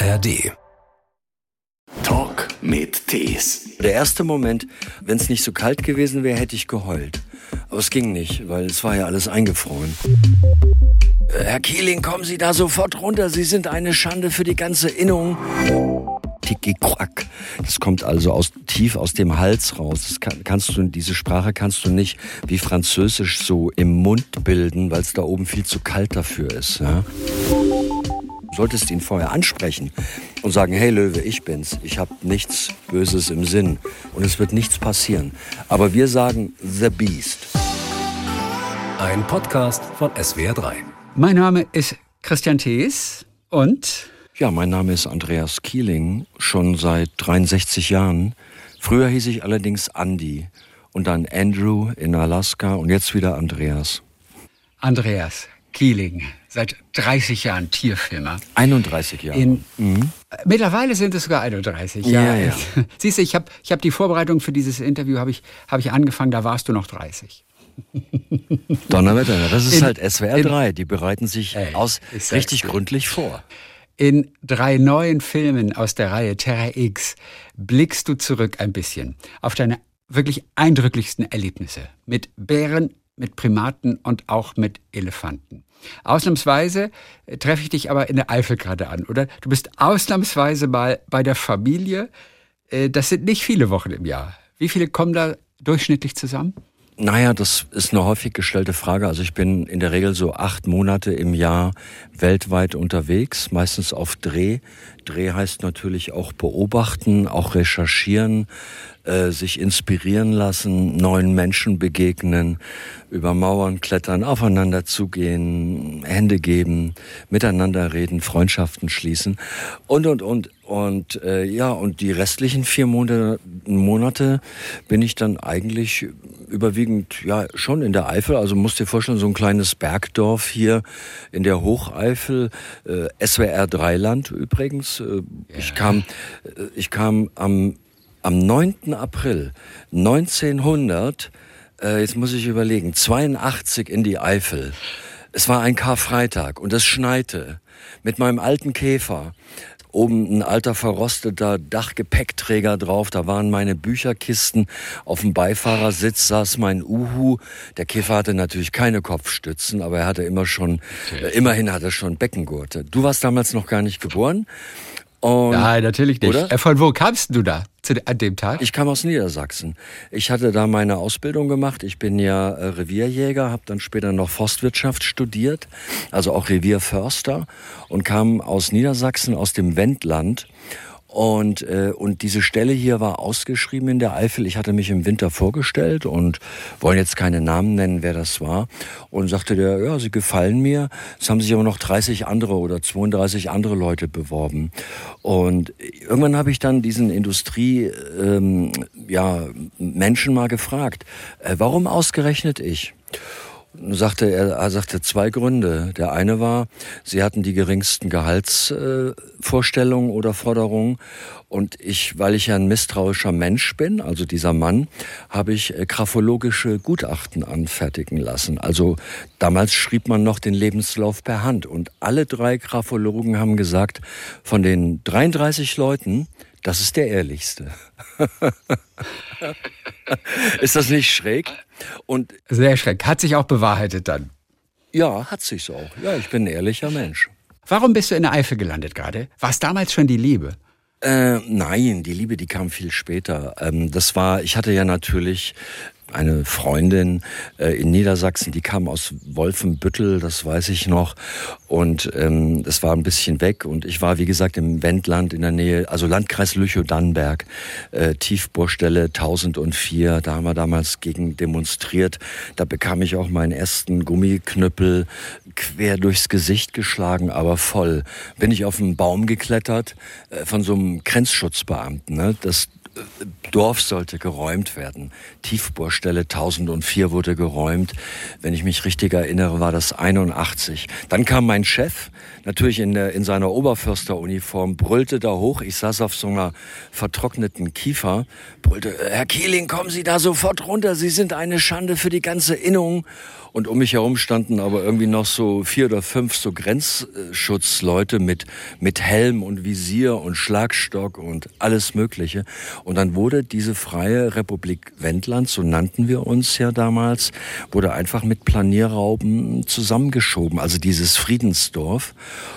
ARD. Talk mit Tees. Der erste Moment, wenn es nicht so kalt gewesen wäre, hätte ich geheult. Aber es ging nicht, weil es war ja alles eingefroren. Herr Kieling, kommen Sie da sofort runter. Sie sind eine Schande für die ganze Innung. Tiki-Quack. Das kommt also aus, tief aus dem Hals raus. Das kann, kannst du, diese Sprache kannst du nicht wie Französisch so im Mund bilden, weil es da oben viel zu kalt dafür ist. Ja? Solltest ihn vorher ansprechen und sagen, hey Löwe, ich bin's. Ich habe nichts Böses im Sinn und es wird nichts passieren. Aber wir sagen The Beast. Ein Podcast von SWR3. Mein Name ist Christian Thees und ja, mein Name ist Andreas Kieling, schon seit 63 Jahren. Früher hieß ich allerdings Andy und dann Andrew in Alaska und jetzt wieder Andreas. Andreas Kieling, seit 30 Jahren Tierfilmer. 31 Jahre. In, mhm. Mittlerweile sind es sogar 31. Ja, ja. ja. Siehst du, ich habe ich hab die Vorbereitung für dieses Interview habe ich, hab ich angefangen, da warst du noch 30. Donnerwetter, das ist in, halt SWR 3. Die bereiten sich ey, aus richtig gründlich vor. In drei neuen Filmen aus der Reihe Terra X blickst du zurück ein bisschen auf deine wirklich eindrücklichsten Erlebnisse mit Bären, mit Primaten und auch mit Elefanten. Ausnahmsweise äh, treffe ich dich aber in der Eifel gerade an, oder? Du bist ausnahmsweise mal bei der Familie. Äh, das sind nicht viele Wochen im Jahr. Wie viele kommen da durchschnittlich zusammen? Naja, das ist eine häufig gestellte Frage. Also ich bin in der Regel so acht Monate im Jahr weltweit unterwegs, meistens auf Dreh. Dreh heißt natürlich auch beobachten, auch recherchieren, äh, sich inspirieren lassen, neuen Menschen begegnen, über Mauern klettern, aufeinander zugehen, Hände geben, miteinander reden, Freundschaften schließen und und und und äh, ja und die restlichen vier Monate, Monate bin ich dann eigentlich überwiegend ja schon in der Eifel. Also musst dir vorstellen so ein kleines Bergdorf hier in der Hocheifel, äh, SWR Dreiland übrigens. Äh, ja. Ich kam äh, ich kam am am 9. April 1900, äh, jetzt muss ich überlegen, 82 in die Eifel. Es war ein Karfreitag und es schneite mit meinem alten Käfer. Oben ein alter verrosteter Dachgepäckträger drauf, da waren meine Bücherkisten. Auf dem Beifahrersitz saß mein Uhu. Der Käfer hatte natürlich keine Kopfstützen, aber er hatte immer schon, äh, immerhin hatte er schon Beckengurte. Du warst damals noch gar nicht geboren. Und, Nein, natürlich nicht. Oder? Äh, von wo kamst du da an dem Tag? Ich kam aus Niedersachsen. Ich hatte da meine Ausbildung gemacht. Ich bin ja äh, Revierjäger, habe dann später noch Forstwirtschaft studiert, also auch Revierförster und kam aus Niedersachsen, aus dem Wendland und, äh, und diese Stelle hier war ausgeschrieben in der Eifel. Ich hatte mich im Winter vorgestellt und wollen jetzt keine Namen nennen, wer das war. Und sagte der, ja, sie gefallen mir. Es haben sich aber noch 30 andere oder 32 andere Leute beworben. Und irgendwann habe ich dann diesen Industrie, ähm, ja, Menschen mal gefragt, äh, warum ausgerechnet ich? Sagte er, er sagte zwei Gründe. Der eine war, sie hatten die geringsten Gehaltsvorstellungen äh, oder Forderungen und ich, weil ich ja ein misstrauischer Mensch bin, also dieser Mann, habe ich äh, graphologische Gutachten anfertigen lassen. Also damals schrieb man noch den Lebenslauf per Hand und alle drei Graphologen haben gesagt, von den 33 Leuten, das ist der ehrlichste. ist das nicht schräg? Und Sehr schräg. Hat sich auch bewahrheitet dann. Ja, hat sich's auch. Ja, ich bin ein ehrlicher Mensch. Warum bist du in der Eifel gelandet gerade? War es damals schon die Liebe? Äh, nein, die Liebe, die kam viel später. Ähm, das war, ich hatte ja natürlich eine Freundin äh, in Niedersachsen, die kam aus Wolfenbüttel, das weiß ich noch. Und ähm, das war ein bisschen weg. Und ich war, wie gesagt, im Wendland in der Nähe, also Landkreis Lüchow-Dannenberg, äh, Tiefbohrstelle 1004. Da haben wir damals gegen demonstriert. Da bekam ich auch meinen ersten Gummiknüppel quer durchs Gesicht geschlagen, aber voll. Bin ich auf einen Baum geklettert äh, von so einem Grenzschutzbeamten. Ne? Das Dorf sollte geräumt werden. Tiefbohrstelle 1004 wurde geräumt. Wenn ich mich richtig erinnere, war das 81. Dann kam mein Chef, natürlich in, der, in seiner Oberförsteruniform, brüllte da hoch. Ich saß auf so einer vertrockneten Kiefer, brüllte, Herr Kieling, kommen Sie da sofort runter. Sie sind eine Schande für die ganze Innung. Und um mich herum standen aber irgendwie noch so vier oder fünf so Grenzschutzleute mit, mit Helm und Visier und Schlagstock und alles Mögliche. Und dann wurde diese freie Republik Wendland, so nannten wir uns ja damals, wurde einfach mit Planierrauben zusammengeschoben. Also dieses Friedensdorf.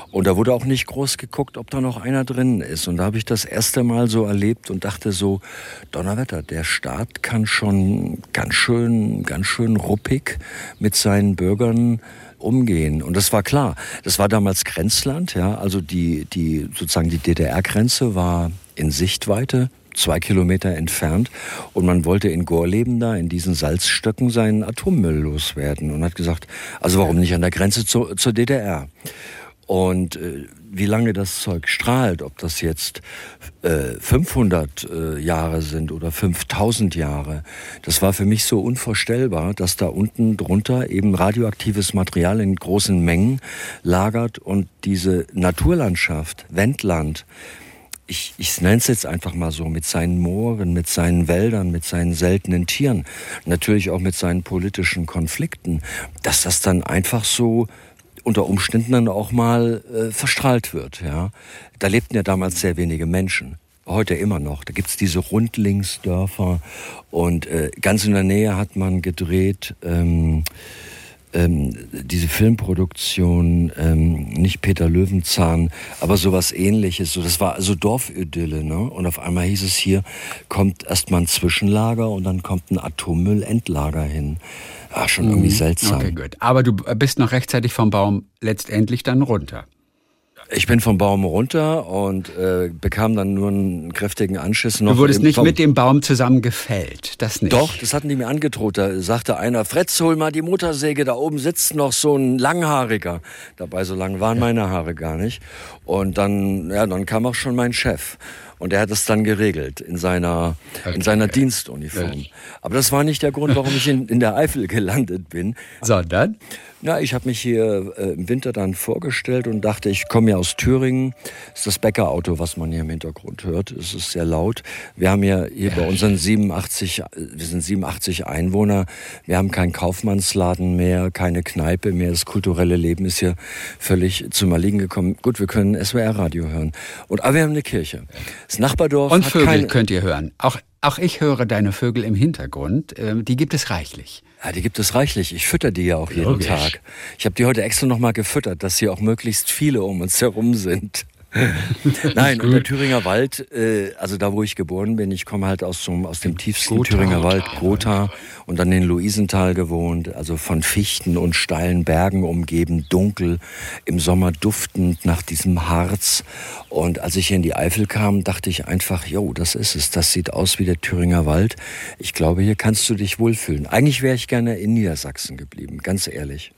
Und da wurde auch nicht groß geguckt, ob da noch einer drin ist. Und da habe ich das erste Mal so erlebt und dachte so, Donnerwetter, der Staat kann schon ganz schön, ganz schön ruppig mit seinen Bürgern umgehen. Und das war klar. Das war damals Grenzland, ja. Also die, die, sozusagen die DDR-Grenze war in Sichtweite zwei Kilometer entfernt und man wollte in Gorleben da in diesen Salzstöcken seinen Atommüll loswerden und hat gesagt, also warum nicht an der Grenze zu, zur DDR? Und äh, wie lange das Zeug strahlt, ob das jetzt äh, 500 äh, Jahre sind oder 5000 Jahre, das war für mich so unvorstellbar, dass da unten drunter eben radioaktives Material in großen Mengen lagert und diese Naturlandschaft, Wendland, ich, ich nenne es jetzt einfach mal so, mit seinen Mooren, mit seinen Wäldern, mit seinen seltenen Tieren, natürlich auch mit seinen politischen Konflikten, dass das dann einfach so unter Umständen dann auch mal äh, verstrahlt wird. Ja, da lebten ja damals sehr wenige Menschen. Heute immer noch. Da gibt's diese Rundlingsdörfer und äh, ganz in der Nähe hat man gedreht. Ähm, ähm, diese Filmproduktion, ähm, nicht Peter Löwenzahn, aber sowas ähnliches. So, das war also Dorfidylle, ne? Und auf einmal hieß es hier, kommt erstmal ein Zwischenlager und dann kommt ein Atommüllendlager hin. Ah, schon irgendwie mhm. seltsam. Okay, gut. Aber du bist noch rechtzeitig vom Baum letztendlich dann runter. Ich bin vom Baum runter und äh, bekam dann nur einen kräftigen Anschiss. Noch du wurdest nicht mit dem Baum zusammen gefällt, das nicht? Doch, das hatten die mir angedroht. Da sagte einer, Fretz, hol mal die Motorsäge, da oben sitzt noch so ein Langhaariger. Dabei so lang waren meine Haare gar nicht. Und dann, ja, dann kam auch schon mein Chef. Und er hat es dann geregelt in seiner, okay. in seiner Dienstuniform. Aber das war nicht der Grund, warum ich in, in der Eifel gelandet bin. Sondern? Na, ich habe mich hier äh, im Winter dann vorgestellt und dachte, ich komme ja aus Thüringen. Das ist das Bäckerauto, was man hier im Hintergrund hört. Es ist sehr laut. Wir haben ja hier ja. bei unseren 87, wir sind 87 Einwohner. Wir haben keinen Kaufmannsladen mehr, keine Kneipe mehr. Das kulturelle Leben ist hier völlig zum Erliegen gekommen. Gut, wir können SWR-Radio hören. Und, aber wir haben eine Kirche. Das Nachbardorf Und Vögel könnt ihr hören. Auch, auch ich höre deine Vögel im Hintergrund. Ähm, die gibt es reichlich. Ja, die gibt es reichlich. Ich fütter die ja auch jeden Logisch. Tag. Ich habe die heute extra nochmal gefüttert, dass hier auch möglichst viele um uns herum sind. Nein, und der Thüringer Wald, äh, also da, wo ich geboren bin, ich komme halt aus, zum, aus dem tiefsten Gotha. Thüringer Wald, Gotha, und dann in Luisenthal gewohnt, also von Fichten und steilen Bergen umgeben, dunkel, im Sommer duftend nach diesem Harz. Und als ich hier in die Eifel kam, dachte ich einfach, jo, das ist es, das sieht aus wie der Thüringer Wald. Ich glaube, hier kannst du dich wohlfühlen. Eigentlich wäre ich gerne in Niedersachsen geblieben, ganz ehrlich.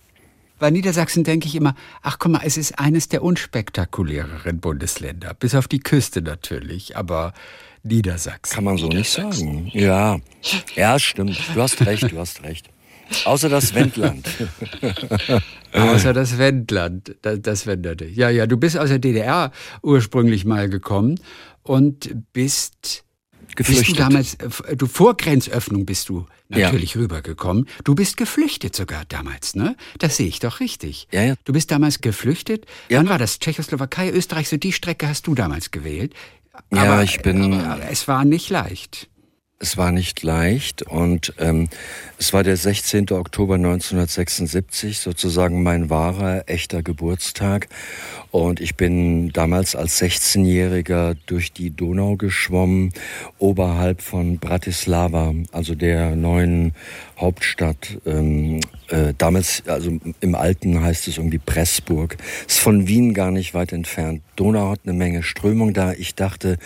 Bei Niedersachsen denke ich immer, ach guck mal, es ist eines der unspektakuläreren Bundesländer, bis auf die Küste natürlich, aber Niedersachsen. Kann man so nicht sagen. Ja, ja, stimmt. Du hast recht, du hast recht. Außer das Wendland. Außer das Wendland, das, das Wenderte. Ja, ja, du bist aus der DDR ursprünglich mal gekommen und bist geflüchtet. Bist du damals, äh, du vor Grenzöffnung bist du natürlich ja. rübergekommen. Du bist geflüchtet sogar damals, ne? Das sehe ich doch richtig. Ja, ja. Du bist damals geflüchtet. Ja. Wann war das? Tschechoslowakei, Österreich, so die Strecke hast du damals gewählt. Aber, ja, ich bin. Aber es war nicht leicht. Es war nicht leicht und ähm, es war der 16. Oktober 1976, sozusagen mein wahrer, echter Geburtstag. Und ich bin damals als 16-Jähriger durch die Donau geschwommen, oberhalb von Bratislava, also der neuen Hauptstadt. Ähm, äh, damals, also im Alten heißt es irgendwie Pressburg. Ist von Wien gar nicht weit entfernt. Donau hat eine Menge Strömung da. Ich dachte,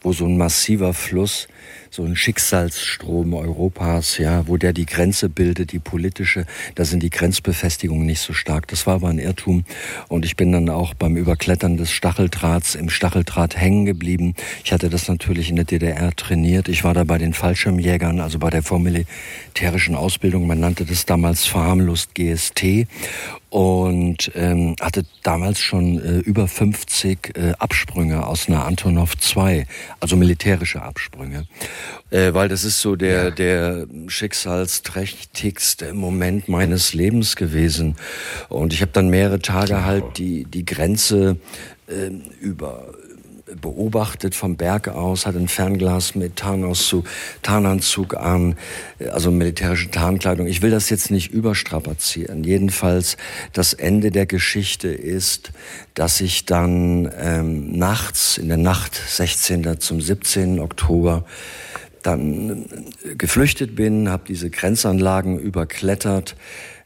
wo so ein massiver Fluss so ein Schicksalsstrom Europas, ja, wo der die Grenze bildet, die politische, da sind die Grenzbefestigungen nicht so stark. Das war aber ein Irrtum. Und ich bin dann auch beim Überklettern des Stacheldrahts im Stacheldraht hängen geblieben. Ich hatte das natürlich in der DDR trainiert. Ich war da bei den Fallschirmjägern, also bei der vormilitärischen Ausbildung. Man nannte das damals verharmlost GST und ähm, hatte damals schon äh, über 50 äh, Absprünge aus einer Antonov 2, also militärische Absprünge. Äh, weil das ist so der, ja. der schicksalsträchtigste Moment meines Lebens gewesen. Und ich habe dann mehrere Tage halt die, die Grenze äh, über beobachtet vom Berg aus, hat ein Fernglas mit Tarnauszug, Tarnanzug an, also militärische Tarnkleidung. Ich will das jetzt nicht überstrapazieren. Jedenfalls das Ende der Geschichte ist, dass ich dann ähm, nachts, in der Nacht 16. zum 17. Oktober, dann geflüchtet bin, habe diese Grenzanlagen überklettert.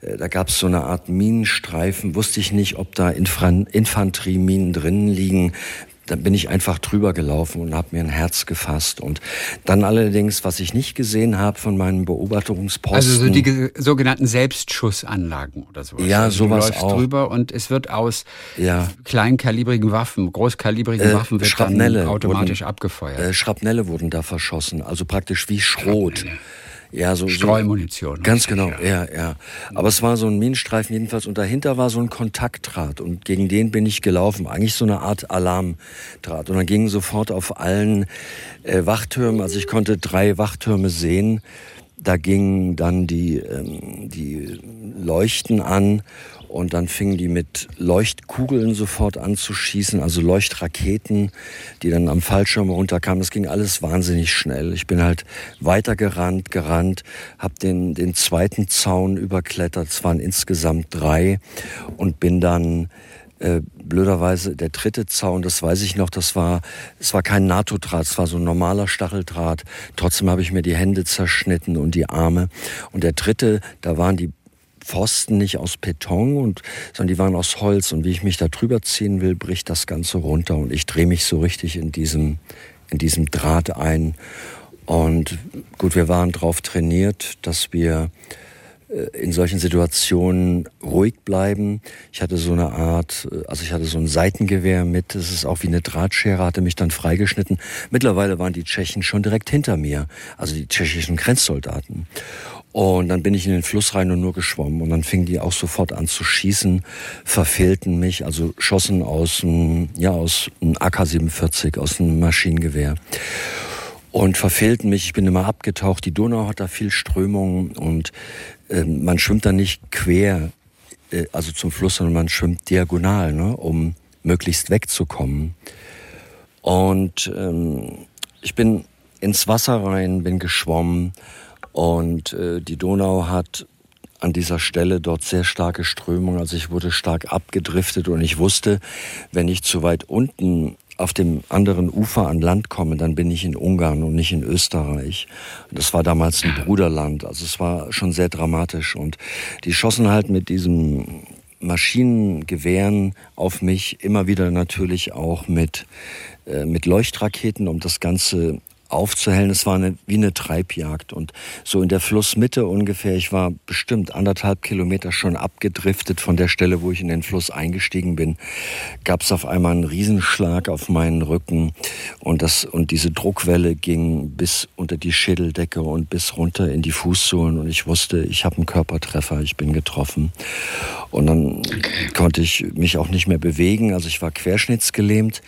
Äh, da gab es so eine Art Minenstreifen. Wusste ich nicht, ob da Infanterieminen drinnen liegen dann bin ich einfach drüber gelaufen und habe mir ein Herz gefasst. Und dann allerdings, was ich nicht gesehen habe von meinen Beobachtungsposten. Also so die sogenannten Selbstschussanlagen oder sowas. Ja, also sowas du läufst auch. drüber und es wird aus ja. kleinkalibrigen Waffen, großkalibrigen äh, Waffen wird Schrapnelle automatisch wurden, abgefeuert. Äh, Schrapnelle wurden da verschossen, also praktisch wie Schrot. Schrapnelle. Ja, so Streumunition. So, ganz genau, ja. ja, Aber es war so ein Minenstreifen jedenfalls und dahinter war so ein Kontaktdraht und gegen den bin ich gelaufen, eigentlich so eine Art Alarmdraht. Und dann gingen sofort auf allen äh, Wachtürmen, also ich konnte drei Wachtürme sehen, da gingen dann die ähm, die Leuchten an und dann fingen die mit Leuchtkugeln sofort an zu schießen, also Leuchtraketen, die dann am Fallschirm runterkamen. Das ging alles wahnsinnig schnell. Ich bin halt weiter gerannt, gerannt, habe den, den zweiten Zaun überklettert. Es waren insgesamt drei und bin dann äh, blöderweise der dritte Zaun, das weiß ich noch, das war, es war kein NATO-Draht, es war so ein normaler Stacheldraht. Trotzdem habe ich mir die Hände zerschnitten und die Arme. Und der dritte, da waren die Pfosten nicht aus Beton, und, sondern die waren aus Holz. Und wie ich mich da drüber ziehen will, bricht das Ganze runter. Und ich drehe mich so richtig in diesem, in diesem Draht ein. Und gut, wir waren darauf trainiert, dass wir äh, in solchen Situationen ruhig bleiben. Ich hatte so eine Art, äh, also ich hatte so ein Seitengewehr mit, das ist auch wie eine Drahtschere, hatte mich dann freigeschnitten. Mittlerweile waren die Tschechen schon direkt hinter mir, also die tschechischen Grenzsoldaten. Und dann bin ich in den Fluss rein und nur geschwommen. Und dann fingen die auch sofort an zu schießen, verfehlten mich, also schossen aus einem, ja, aus einem AK-47, aus einem Maschinengewehr. Und verfehlten mich, ich bin immer abgetaucht. Die Donau hat da viel Strömung und äh, man schwimmt da nicht quer, äh, also zum Fluss, sondern man schwimmt diagonal, ne, um möglichst wegzukommen. Und ähm, ich bin ins Wasser rein, bin geschwommen und äh, die Donau hat an dieser Stelle dort sehr starke Strömung. Also ich wurde stark abgedriftet und ich wusste, wenn ich zu weit unten auf dem anderen Ufer an Land komme, dann bin ich in Ungarn und nicht in Österreich. Das war damals ein Bruderland. Also es war schon sehr dramatisch. Und die schossen halt mit diesem Maschinengewehren auf mich, immer wieder natürlich auch mit, äh, mit Leuchtraketen, um das Ganze aufzuhellen. Es war eine, wie eine Treibjagd. Und so in der Flussmitte ungefähr, ich war bestimmt anderthalb Kilometer schon abgedriftet von der Stelle, wo ich in den Fluss eingestiegen bin, gab es auf einmal einen Riesenschlag auf meinen Rücken. Und, das, und diese Druckwelle ging bis unter die Schädeldecke und bis runter in die Fußsohlen. Und ich wusste, ich habe einen Körpertreffer, ich bin getroffen. Und dann konnte ich mich auch nicht mehr bewegen. Also ich war querschnittsgelähmt.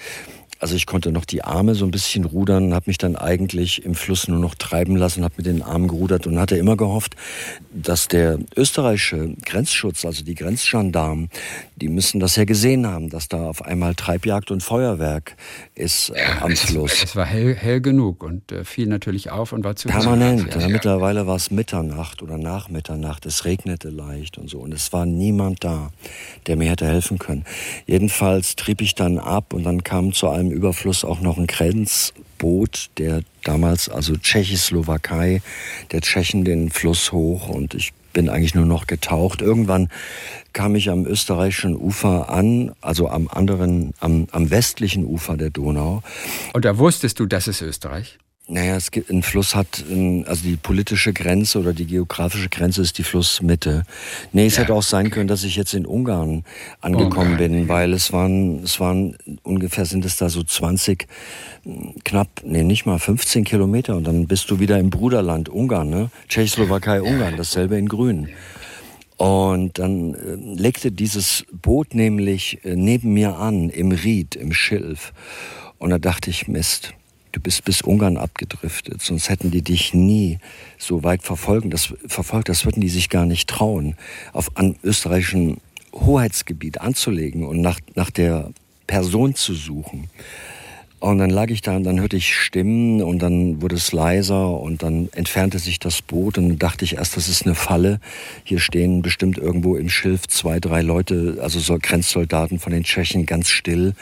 Also ich konnte noch die Arme so ein bisschen rudern, habe mich dann eigentlich im Fluss nur noch treiben lassen, habe mit den Armen gerudert und hatte immer gehofft, dass der österreichische Grenzschutz, also die Grenzgendarmen, die müssen das ja gesehen haben, dass da auf einmal Treibjagd und Feuerwerk ist äh, am es, Fluss. Es war hell, hell genug und äh, fiel natürlich auf und war zu Permanent. Ja, mittlerweile war es Mitternacht oder nach Mitternacht. Es regnete leicht und so. Und es war niemand da, der mir hätte helfen können. Jedenfalls trieb ich dann ab und dann kam zu einem Überfluss auch noch ein Grenzboot, der damals, also Tschechoslowakei, der Tschechen den Fluss hoch und ich bin eigentlich nur noch getaucht. Irgendwann kam ich am österreichischen Ufer an, also am anderen, am, am westlichen Ufer der Donau. Und da wusstest du, das ist Österreich? Naja, es gibt, ein Fluss hat, also die politische Grenze oder die geografische Grenze ist die Flussmitte. Nee, es ja, hätte auch sein okay. können, dass ich jetzt in Ungarn angekommen Ungarn. bin, weil es waren, es waren ungefähr sind es da so 20, knapp, nee, nicht mal 15 Kilometer und dann bist du wieder im Bruderland Ungarn, ne? Tschechoslowakei, Ungarn, dasselbe in Grün. Und dann äh, legte dieses Boot nämlich äh, neben mir an, im Ried, im Schilf. Und da dachte ich, Mist, du bist bis Ungarn abgedriftet, sonst hätten die dich nie so weit verfolgen, das, verfolgt. Das würden die sich gar nicht trauen, auf an österreichischen Hoheitsgebiet anzulegen und nach, nach der Person zu suchen. Und dann lag ich da und dann hörte ich Stimmen und dann wurde es leiser und dann entfernte sich das Boot und dachte ich erst, das ist eine Falle. Hier stehen bestimmt irgendwo im Schilf zwei, drei Leute, also so Grenzsoldaten von den Tschechen ganz still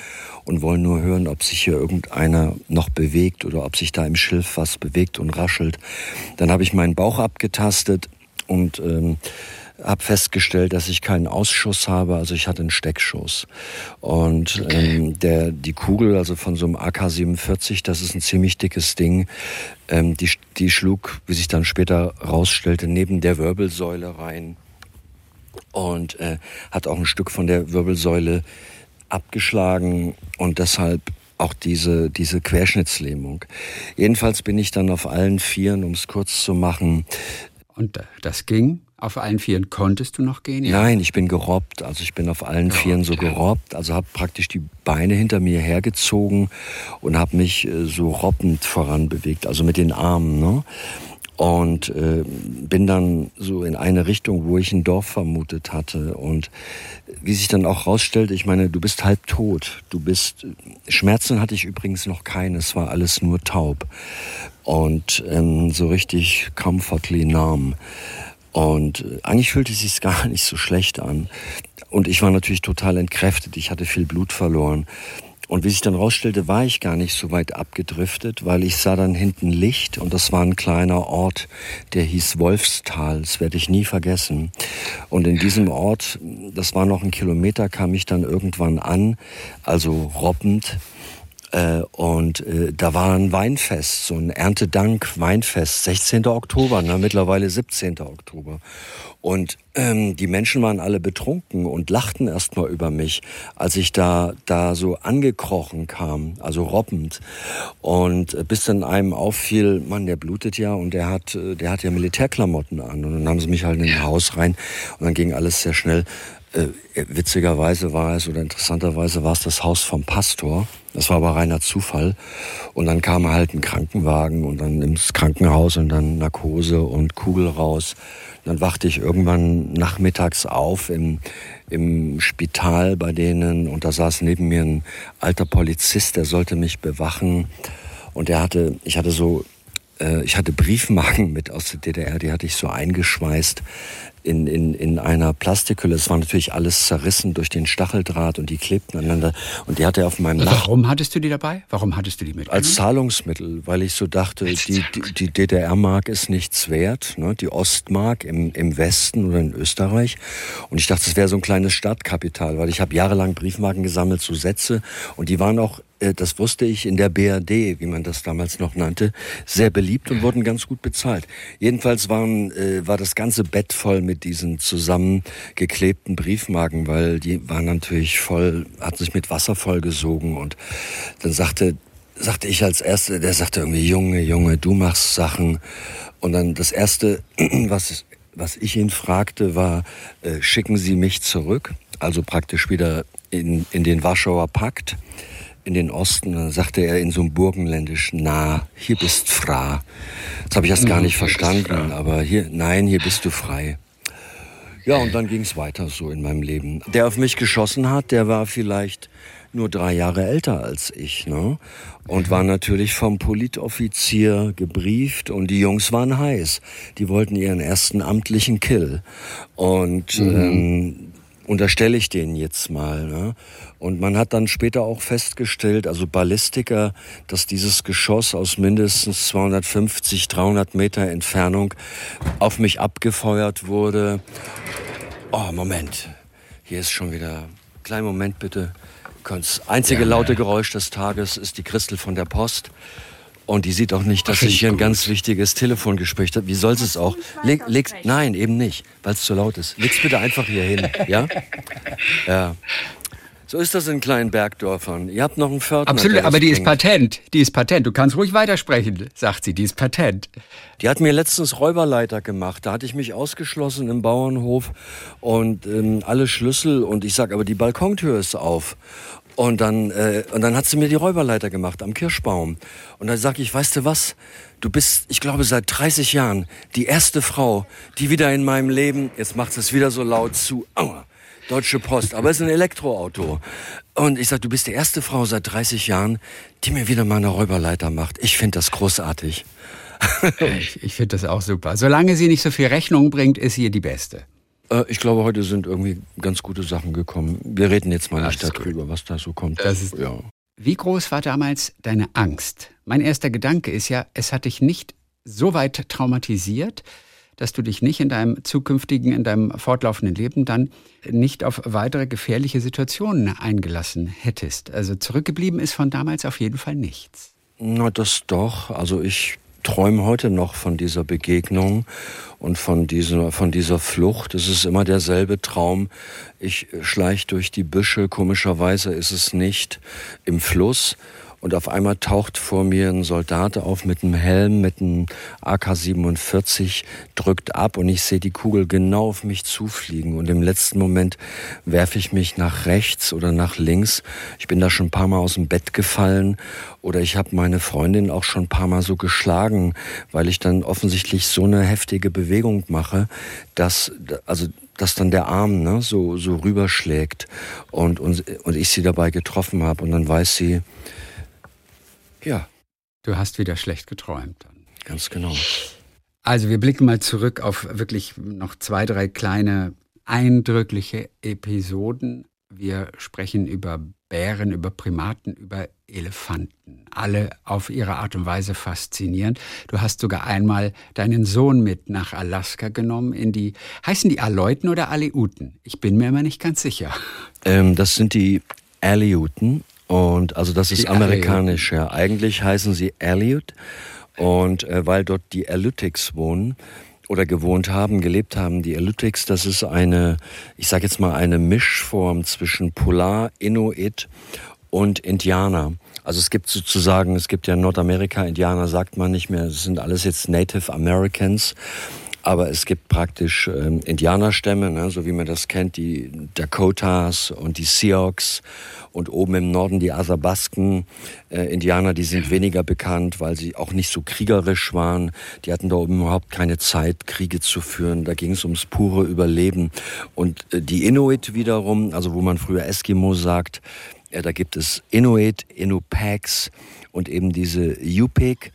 und wollen nur hören, ob sich hier irgendeiner noch bewegt oder ob sich da im Schilf was bewegt und raschelt. Dann habe ich meinen Bauch abgetastet und ähm, habe festgestellt, dass ich keinen Ausschuss habe, also ich hatte einen Steckschuss. Und ähm, der, die Kugel, also von so einem AK-47, das ist ein ziemlich dickes Ding, ähm, die, die schlug, wie sich dann später rausstellte, neben der Wirbelsäule rein und äh, hat auch ein Stück von der Wirbelsäule abgeschlagen und deshalb auch diese, diese Querschnittslähmung. Jedenfalls bin ich dann auf allen Vieren, um es kurz zu machen. Und das ging? Auf allen Vieren konntest du noch gehen? Ja? Nein, ich bin gerobbt. Also ich bin auf allen gerobbt, Vieren so gerobbt. Also habe praktisch die Beine hinter mir hergezogen und habe mich äh, so robbend voranbewegt, also mit den Armen. Ne? Und äh, bin dann so in eine Richtung, wo ich ein Dorf vermutet hatte. Und wie sich dann auch rausstellte, ich meine, du bist halb tot. Du bist. Schmerzen hatte ich übrigens noch keine, es war alles nur taub. Und ähm, so richtig comfortly numb. Und äh, eigentlich fühlte es sich gar nicht so schlecht an. Und ich war natürlich total entkräftet. Ich hatte viel Blut verloren. Und wie sich dann rausstellte, war ich gar nicht so weit abgedriftet, weil ich sah dann hinten Licht und das war ein kleiner Ort, der hieß Wolfstal. Das werde ich nie vergessen. Und in diesem Ort, das war noch ein Kilometer, kam ich dann irgendwann an, also robbend und äh, da war ein Weinfest, so ein Erntedank-Weinfest, 16. Oktober, ne, mittlerweile 17. Oktober. Und ähm, die Menschen waren alle betrunken und lachten erstmal über mich, als ich da, da so angekrochen kam, also robbend. Und äh, bis dann einem auffiel, Mann, der blutet ja und der hat, äh, der hat ja Militärklamotten an. Und dann haben sie mich halt in ein Haus rein und dann ging alles sehr schnell. Äh, witzigerweise war es oder interessanterweise war es das Haus vom Pastor. Das war aber reiner Zufall. Und dann kam halt ein Krankenwagen und dann ins Krankenhaus und dann Narkose und Kugel raus. Dann wachte ich irgendwann nachmittags auf im, im Spital bei denen und da saß neben mir ein alter Polizist, der sollte mich bewachen. Und er hatte, ich hatte so ich hatte Briefmarken mit aus der DDR, die hatte ich so eingeschweißt in, in, in einer Plastikhülle. Es war natürlich alles zerrissen durch den Stacheldraht und die klebten aneinander. Und die hatte er auf meinem Warum hattest du die dabei? Warum hattest du die mit? Als Zahlungsmittel, weil ich so dachte, die, die, die DDR-Mark ist nichts wert, ne? die Ostmark im, im Westen oder in Österreich. Und ich dachte, das wäre so ein kleines Stadtkapital, weil ich habe jahrelang Briefmarken gesammelt, so Sätze. Und die waren auch äh, das wusste ich, in der BRD, wie man das damals noch nannte, sehr beliebt und wurden ganz gut bezahlt. Jedenfalls waren, äh, war das ganze Bett voll mit diesen zusammengeklebten Briefmarken, weil die waren natürlich voll, hat sich mit Wasser vollgesogen und dann sagte sagte ich als Erste, der sagte irgendwie, Junge, Junge, du machst Sachen. Und dann das Erste, was, was ich ihn fragte, war, äh, schicken Sie mich zurück? Also praktisch wieder in, in den Warschauer Pakt in den Osten. Dann sagte er in so einem Burgenländisch, na, hier bist fra. Das habe ich erst gar mhm, nicht verstanden, aber hier, nein, hier bist du frei. Ja, und dann ging es weiter so in meinem Leben. Der auf mich geschossen hat, der war vielleicht nur drei Jahre älter als ich, ne? Und war natürlich vom Politoffizier gebrieft und die Jungs waren heiß. Die wollten ihren ersten amtlichen Kill. Und mhm. ähm, unterstelle ich denen jetzt mal. Ne? Und man hat dann später auch festgestellt, also Ballistiker, dass dieses Geschoss aus mindestens 250, 300 Meter Entfernung auf mich abgefeuert wurde. Oh, Moment. Hier ist schon wieder. Kleinen Moment bitte. Das einzige laute Geräusch des Tages ist die Christel von der Post. Und die sieht auch nicht, dass ich hier ein ganz wichtiges Telefongespräch habe. Wie soll es auch? Leg, leg, nein, eben nicht, weil es zu laut ist. Leg's bitte einfach hier hin, ja? Ja. So ist das in kleinen Bergdörfern. Ihr habt noch einen Pförtner. Absolut, aber die ist patent. Die ist patent. Du kannst ruhig weitersprechen, sagt sie. Die ist patent. Die hat mir letztens Räuberleiter gemacht. Da hatte ich mich ausgeschlossen im Bauernhof und ähm, alle Schlüssel. Und ich sag, aber die Balkontür ist auf. Und dann, äh, und dann hat sie mir die Räuberleiter gemacht am Kirschbaum. Und dann sag ich, weißt du was? Du bist, ich glaube, seit 30 Jahren die erste Frau, die wieder in meinem Leben, jetzt macht es wieder so laut zu, aua, Deutsche Post, aber es ist ein Elektroauto. Und ich sag, du bist die erste Frau seit 30 Jahren, die mir wieder mal eine Räuberleiter macht. Ich finde das großartig. ich ich finde das auch super. Solange sie nicht so viel Rechnung bringt, ist sie die Beste. Äh, ich glaube, heute sind irgendwie ganz gute Sachen gekommen. Wir reden jetzt mal nicht darüber, was da so kommt. Ist, ja. Wie groß war damals deine Angst? Mein erster Gedanke ist ja, es hat dich nicht so weit traumatisiert, dass du dich nicht in deinem zukünftigen, in deinem fortlaufenden Leben dann nicht auf weitere gefährliche Situationen eingelassen hättest. Also zurückgeblieben ist von damals auf jeden Fall nichts. Na, das doch. Also ich träume heute noch von dieser Begegnung und von dieser, von dieser Flucht. Es ist immer derselbe Traum. Ich schleich durch die Büsche. Komischerweise ist es nicht im Fluss, und auf einmal taucht vor mir ein Soldat auf mit einem Helm, mit einem AK-47, drückt ab und ich sehe die Kugel genau auf mich zufliegen. Und im letzten Moment werfe ich mich nach rechts oder nach links. Ich bin da schon ein paar Mal aus dem Bett gefallen oder ich habe meine Freundin auch schon ein paar Mal so geschlagen, weil ich dann offensichtlich so eine heftige Bewegung mache, dass, also dass dann der Arm ne, so, so rüberschlägt und, und, und ich sie dabei getroffen habe. Und dann weiß sie, ja. Du hast wieder schlecht geträumt. Ganz genau. Also wir blicken mal zurück auf wirklich noch zwei, drei kleine eindrückliche Episoden. Wir sprechen über Bären, über Primaten, über Elefanten. Alle auf ihre Art und Weise faszinierend. Du hast sogar einmal deinen Sohn mit nach Alaska genommen in die, heißen die Aleuten oder Aleuten? Ich bin mir immer nicht ganz sicher. Ähm, das sind die Aleuten und also das ist die amerikanisch, ja. Eigentlich heißen sie Aleut. Und äh, weil dort die Aleutics wohnen oder gewohnt haben, gelebt haben, die Aleutics, das ist eine, ich sage jetzt mal eine Mischform zwischen Polar, Inuit und Indianer. Also es gibt sozusagen, es gibt ja Nordamerika, Indianer sagt man nicht mehr, es sind alles jetzt Native Americans. Aber es gibt praktisch ähm, Indianerstämme, ne, so wie man das kennt, die Dakotas und die Sioux und oben im Norden die Athabasken. Äh, Indianer, die sind weniger bekannt, weil sie auch nicht so kriegerisch waren. Die hatten da oben überhaupt keine Zeit, Kriege zu führen. Da ging es ums pure Überleben. Und äh, die Inuit wiederum, also wo man früher Eskimo sagt, äh, da gibt es Inuit, Inupiaks und eben diese Yupik.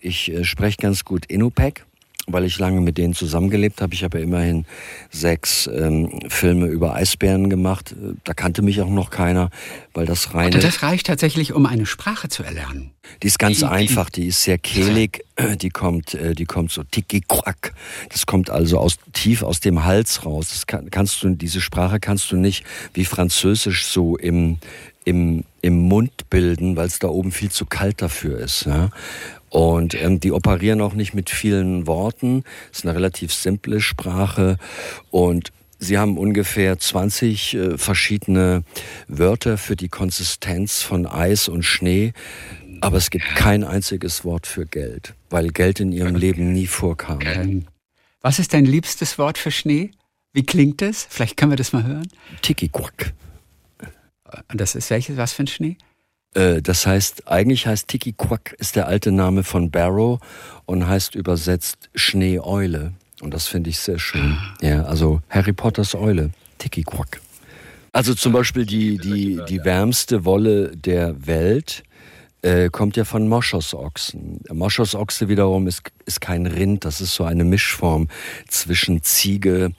Ich äh, spreche ganz gut Inupiaq weil ich lange mit denen zusammengelebt habe. Ich habe ja immerhin sechs ähm, Filme über Eisbären gemacht. Da kannte mich auch noch keiner, weil das rein. Und das reicht tatsächlich, um eine Sprache zu erlernen. Die ist ganz die, einfach, die ist sehr kehlig, die kommt, äh, die kommt so tiki quack. Das kommt also aus, tief aus dem Hals raus. Das kann, kannst du, diese Sprache kannst du nicht wie Französisch so im, im, im Mund bilden, weil es da oben viel zu kalt dafür ist. Ja? Und ähm, die operieren auch nicht mit vielen Worten. Es ist eine relativ simple Sprache und Sie haben ungefähr 20 äh, verschiedene Wörter für die Konsistenz von Eis und Schnee, aber es gibt kein einziges Wort für Geld, weil Geld in ihrem Leben nie vorkam. Was ist dein liebstes Wort für Schnee? Wie klingt es? Vielleicht können wir das mal hören. Tiki-Quack. Das ist welches? Was für ein Schnee? Äh, das heißt, eigentlich heißt Tiki Quack ist der alte Name von Barrow und heißt übersetzt Schneeeule. Und das finde ich sehr schön. Ja, also Harry Potters Eule, Tiki Quack. Also zum Beispiel die, die, die wärmste Wolle der Welt äh, kommt ja von Moschosochsen. Moschosochse wiederum ist, ist kein Rind, das ist so eine Mischform zwischen Ziege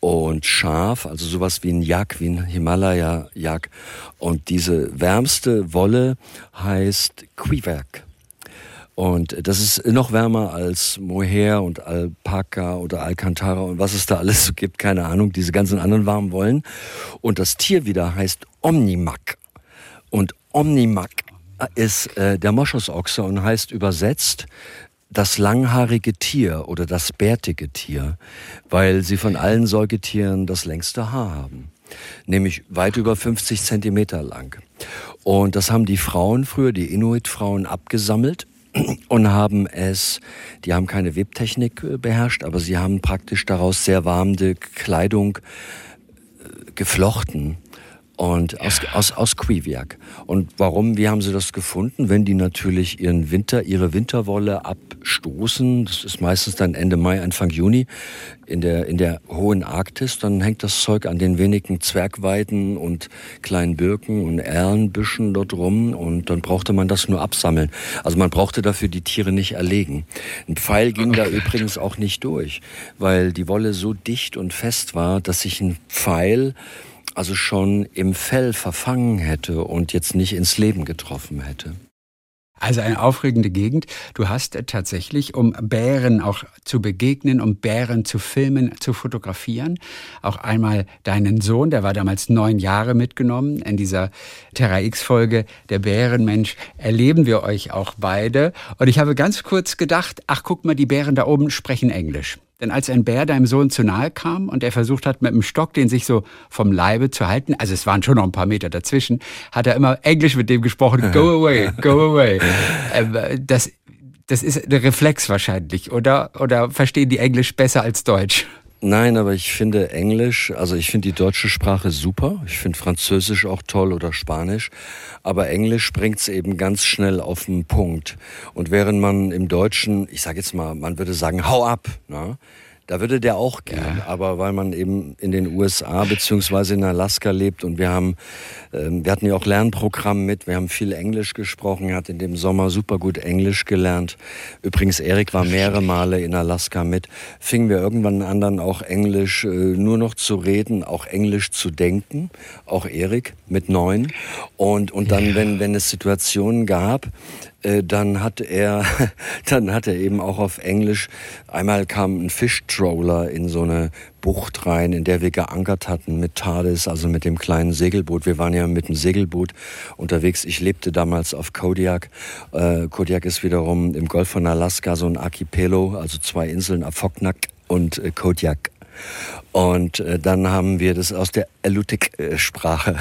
und Schaf, also sowas wie ein Yak, wie ein Himalaya-Yak. Und diese wärmste Wolle heißt Quiwerk. Und das ist noch wärmer als Mohair und Alpaka oder Alcantara und was es da alles so gibt, keine Ahnung, diese ganzen anderen warmen Wollen. Und das Tier wieder heißt Omnimak. Und Omnimak ist äh, der Moschusochse und heißt übersetzt das langhaarige Tier oder das bärtige Tier, weil sie von allen Säugetieren das längste Haar haben, nämlich weit über 50 Zentimeter lang. Und das haben die Frauen früher, die Inuit-Frauen, abgesammelt und haben es, die haben keine Webtechnik äh, beherrscht, aber sie haben praktisch daraus sehr warme Kleidung äh, geflochten und aus, aus, aus Quiviak. Und warum, wie haben sie das gefunden? Wenn die natürlich ihren Winter, ihre Winterwolle abstoßen, das ist meistens dann Ende Mai, Anfang Juni, in der, in der hohen Arktis, dann hängt das Zeug an den wenigen Zwergweiden und kleinen Birken und Erlenbüschen dort rum und dann brauchte man das nur absammeln. Also man brauchte dafür die Tiere nicht erlegen. Ein Pfeil ging da übrigens auch nicht durch, weil die Wolle so dicht und fest war, dass sich ein Pfeil also schon im Fell verfangen hätte und jetzt nicht ins Leben getroffen hätte. Also eine aufregende Gegend. Du hast tatsächlich, um Bären auch zu begegnen, um Bären zu filmen, zu fotografieren, auch einmal deinen Sohn, der war damals neun Jahre mitgenommen. In dieser Terra X-Folge, der Bärenmensch, erleben wir euch auch beide. Und ich habe ganz kurz gedacht, ach guck mal, die Bären da oben sprechen Englisch. Denn als ein Bär deinem Sohn zu nahe kam und er versucht hat, mit dem Stock den sich so vom Leibe zu halten, also es waren schon noch ein paar Meter dazwischen, hat er immer Englisch mit dem gesprochen, go away, go away. Ähm, das, das ist ein Reflex wahrscheinlich, oder? Oder verstehen die Englisch besser als Deutsch? Nein, aber ich finde Englisch, also ich finde die deutsche Sprache super. Ich finde Französisch auch toll oder Spanisch. Aber Englisch bringt's eben ganz schnell auf den Punkt. Und während man im Deutschen, ich sage jetzt mal, man würde sagen, hau ab, ne? Da würde der auch gehen, ja. aber weil man eben in den USA beziehungsweise in Alaska lebt und wir haben, ähm, wir hatten ja auch Lernprogramm mit, wir haben viel Englisch gesprochen, er hat in dem Sommer super gut Englisch gelernt. Übrigens, Erik war mehrere Male in Alaska mit. Fingen wir irgendwann an, dann auch Englisch äh, nur noch zu reden, auch Englisch zu denken, auch Erik mit neun. Und, und dann, wenn, wenn es Situationen gab, dann hat er, dann hat er eben auch auf Englisch, einmal kam ein Fischtroller in so eine Bucht rein, in der wir geankert hatten mit TARDIS, also mit dem kleinen Segelboot. Wir waren ja mit dem Segelboot unterwegs. Ich lebte damals auf Kodiak. Äh, Kodiak ist wiederum im Golf von Alaska so ein Archipelo, also zwei Inseln, Afoknak und äh, Kodiak. Und äh, dann haben wir das aus der Elutik-Sprache.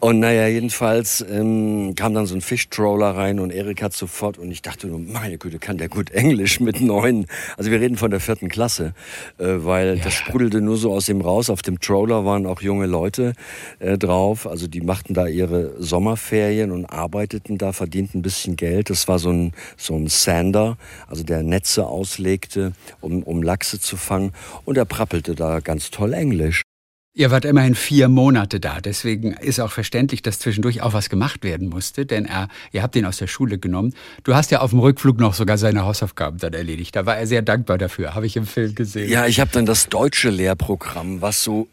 Und naja, jedenfalls ähm, kam dann so ein Fischtroller rein und Erik hat sofort, und ich dachte nur, meine Güte, kann der gut Englisch mit neun. Also wir reden von der vierten Klasse, äh, weil ja. das sprudelte nur so aus ihm raus. Auf dem Troller waren auch junge Leute äh, drauf. Also die machten da ihre Sommerferien und arbeiteten da, verdienten ein bisschen Geld. Das war so ein, so ein Sander, also der Netze auslegte, um, um Lachse zu fangen. Und er prappelte da ganz toll Englisch. Ihr wart immerhin vier Monate da, deswegen ist auch verständlich, dass zwischendurch auch was gemacht werden musste, denn er, ihr habt ihn aus der Schule genommen. Du hast ja auf dem Rückflug noch sogar seine Hausaufgaben dann erledigt. Da war er sehr dankbar dafür, habe ich im Film gesehen. Ja, ich habe dann das deutsche Lehrprogramm, was so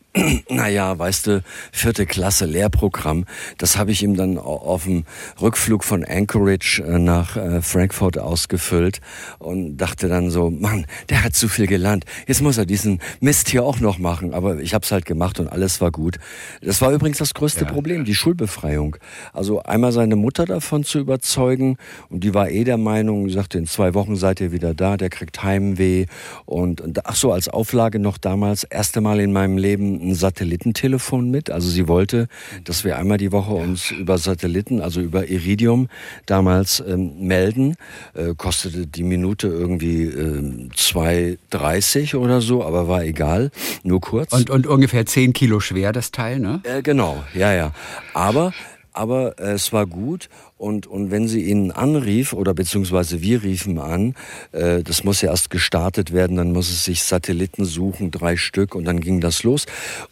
naja, weißt du, vierte Klasse Lehrprogramm, das habe ich ihm dann auf dem Rückflug von Anchorage äh, nach äh, Frankfurt ausgefüllt und dachte dann so, Mann, der hat zu viel gelernt, jetzt muss er diesen Mist hier auch noch machen. Aber ich habe es halt gemacht und alles war gut. Das war übrigens das größte ja. Problem, die Schulbefreiung. Also einmal seine Mutter davon zu überzeugen und die war eh der Meinung, sagte, in zwei Wochen seid ihr wieder da, der kriegt Heimweh und, und ach so, als Auflage noch damals, erste Mal in meinem Leben ein Satellitentelefon mit. Also sie wollte, dass wir einmal die Woche uns über Satelliten, also über Iridium damals ähm, melden. Äh, kostete die Minute irgendwie äh, 2,30 oder so, aber war egal, nur kurz. Und, und ungefähr 10 Kilo schwer das Teil, ne? Äh, genau, ja, ja. Aber aber äh, es war gut und, und wenn sie ihn anrief oder beziehungsweise wir riefen an, äh, das muss ja erst gestartet werden, dann muss es sich Satelliten suchen, drei Stück und dann ging das los.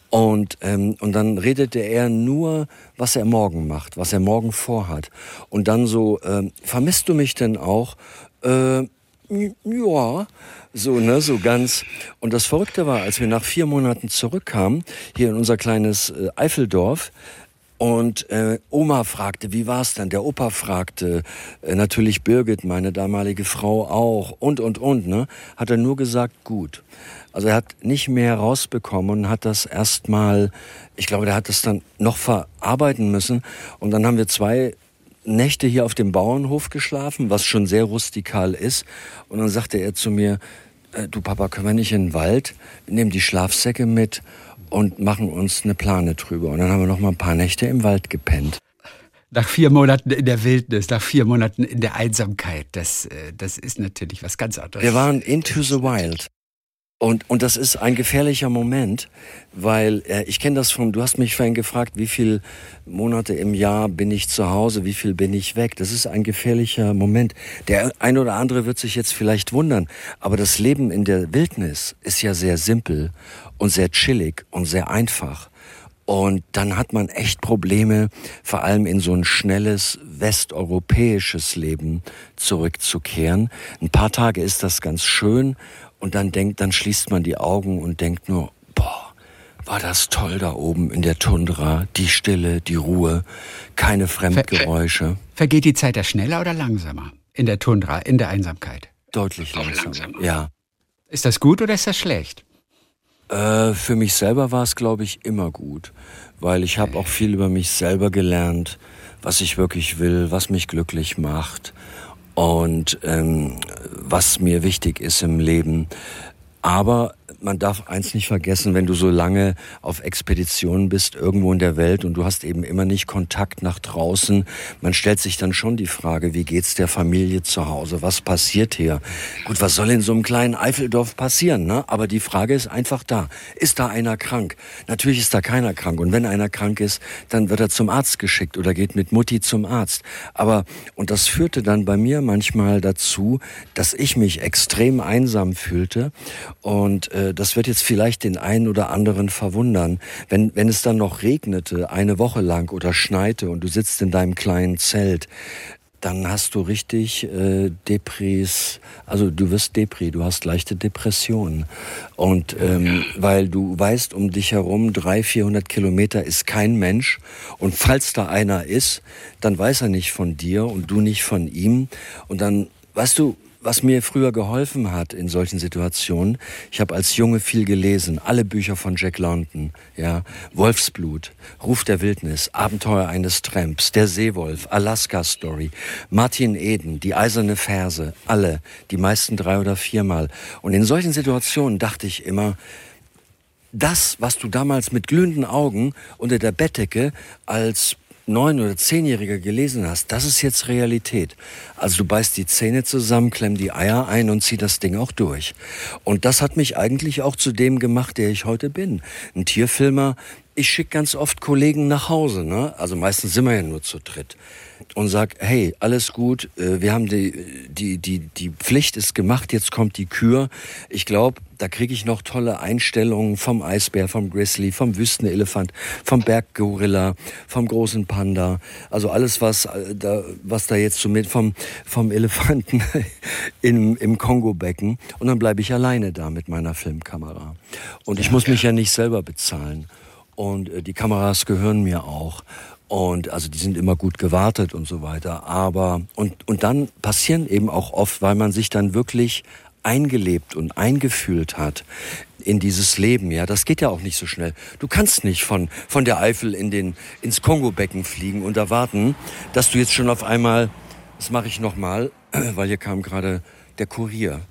Und, ähm, und dann redete er nur, was er morgen macht, was er morgen vorhat. Und dann so, äh, vermisst du mich denn auch? Äh, ja, so, ne, so ganz. Und das Verrückte war, als wir nach vier Monaten zurückkamen, hier in unser kleines äh, Eifeldorf, und äh, Oma fragte, wie war's denn? Der Opa fragte, äh, natürlich Birgit, meine damalige Frau auch und und und. Ne, hat er nur gesagt, gut. Also er hat nicht mehr rausbekommen und hat das erstmal, ich glaube, der hat das dann noch verarbeiten müssen. Und dann haben wir zwei Nächte hier auf dem Bauernhof geschlafen, was schon sehr rustikal ist. Und dann sagte er zu mir, äh, du Papa, können wir nicht in den Wald, wir nehmen die Schlafsäcke mit und machen uns eine Plane drüber. Und dann haben wir noch mal ein paar Nächte im Wald gepennt. Nach vier Monaten in der Wildnis, nach vier Monaten in der Einsamkeit, das, äh, das ist natürlich was ganz anderes. Wir waren into the wild. Und, und das ist ein gefährlicher Moment, weil äh, ich kenne das von, du hast mich vorhin gefragt, wie viele Monate im Jahr bin ich zu Hause, wie viel bin ich weg. Das ist ein gefährlicher Moment. Der ein oder andere wird sich jetzt vielleicht wundern, aber das Leben in der Wildnis ist ja sehr simpel und sehr chillig und sehr einfach. Und dann hat man echt Probleme, vor allem in so ein schnelles westeuropäisches Leben zurückzukehren. Ein paar Tage ist das ganz schön und dann denkt, dann schließt man die Augen und denkt nur, boah, war das toll da oben in der Tundra, die Stille, die Ruhe, keine Fremdgeräusche. Ver vergeht die Zeit da schneller oder langsamer in der Tundra, in der Einsamkeit? Deutlich langsamer. langsamer. Ja. Ist das gut oder ist das schlecht? Äh, für mich selber war es, glaube ich, immer gut, weil ich habe auch viel über mich selber gelernt, was ich wirklich will, was mich glücklich macht und ähm, was mir wichtig ist im Leben. Aber man darf eins nicht vergessen, wenn du so lange auf Expeditionen bist, irgendwo in der Welt und du hast eben immer nicht Kontakt nach draußen, man stellt sich dann schon die Frage, wie geht's der Familie zu Hause? Was passiert hier? Gut, was soll in so einem kleinen Eifeldorf passieren, ne? Aber die Frage ist einfach da. Ist da einer krank? Natürlich ist da keiner krank. Und wenn einer krank ist, dann wird er zum Arzt geschickt oder geht mit Mutti zum Arzt. Aber, und das führte dann bei mir manchmal dazu, dass ich mich extrem einsam fühlte und äh, das wird jetzt vielleicht den einen oder anderen verwundern, wenn, wenn es dann noch regnete, eine Woche lang oder schneite und du sitzt in deinem kleinen Zelt, dann hast du richtig äh, Depris, also du wirst Depri, du hast leichte Depressionen. Und ähm, weil du weißt, um dich herum, 300, 400 Kilometer ist kein Mensch. Und falls da einer ist, dann weiß er nicht von dir und du nicht von ihm. Und dann, weißt du, was mir früher geholfen hat in solchen Situationen, ich habe als Junge viel gelesen, alle Bücher von Jack London, ja, Wolfsblut, Ruf der Wildnis, Abenteuer eines Tramps, Der Seewolf, Alaska Story, Martin Eden, Die eiserne Ferse, alle, die meisten drei oder viermal. Und in solchen Situationen dachte ich immer, das, was du damals mit glühenden Augen unter der Bettdecke als neun- oder zehnjähriger gelesen hast, das ist jetzt Realität. Also du beißt die Zähne zusammen, klemm die Eier ein und zieh das Ding auch durch. Und das hat mich eigentlich auch zu dem gemacht, der ich heute bin. Ein Tierfilmer. Ich schicke ganz oft Kollegen nach Hause, ne? Also meistens sind wir ja nur zu dritt und sag, hey, alles gut, äh, wir haben die, die, die, die Pflicht ist gemacht, jetzt kommt die Kür. Ich glaube, da kriege ich noch tolle Einstellungen vom Eisbär, vom Grizzly, vom Wüstenelefant, vom Berggorilla, vom großen Panda. Also alles, was äh, da, was da jetzt so mit vom, vom Elefanten im, im Kongo-Becken. Und dann bleibe ich alleine da mit meiner Filmkamera. Und ich muss mich ja nicht selber bezahlen. Und äh, die Kameras gehören mir auch. Und also die sind immer gut gewartet und so weiter. Aber und, und dann passieren eben auch oft, weil man sich dann wirklich eingelebt und eingefühlt hat in dieses Leben, ja, das geht ja auch nicht so schnell. Du kannst nicht von, von der Eifel in den, ins Kongo-Becken fliegen und erwarten, dass du jetzt schon auf einmal, das mache ich nochmal, weil hier kam gerade der Kurier,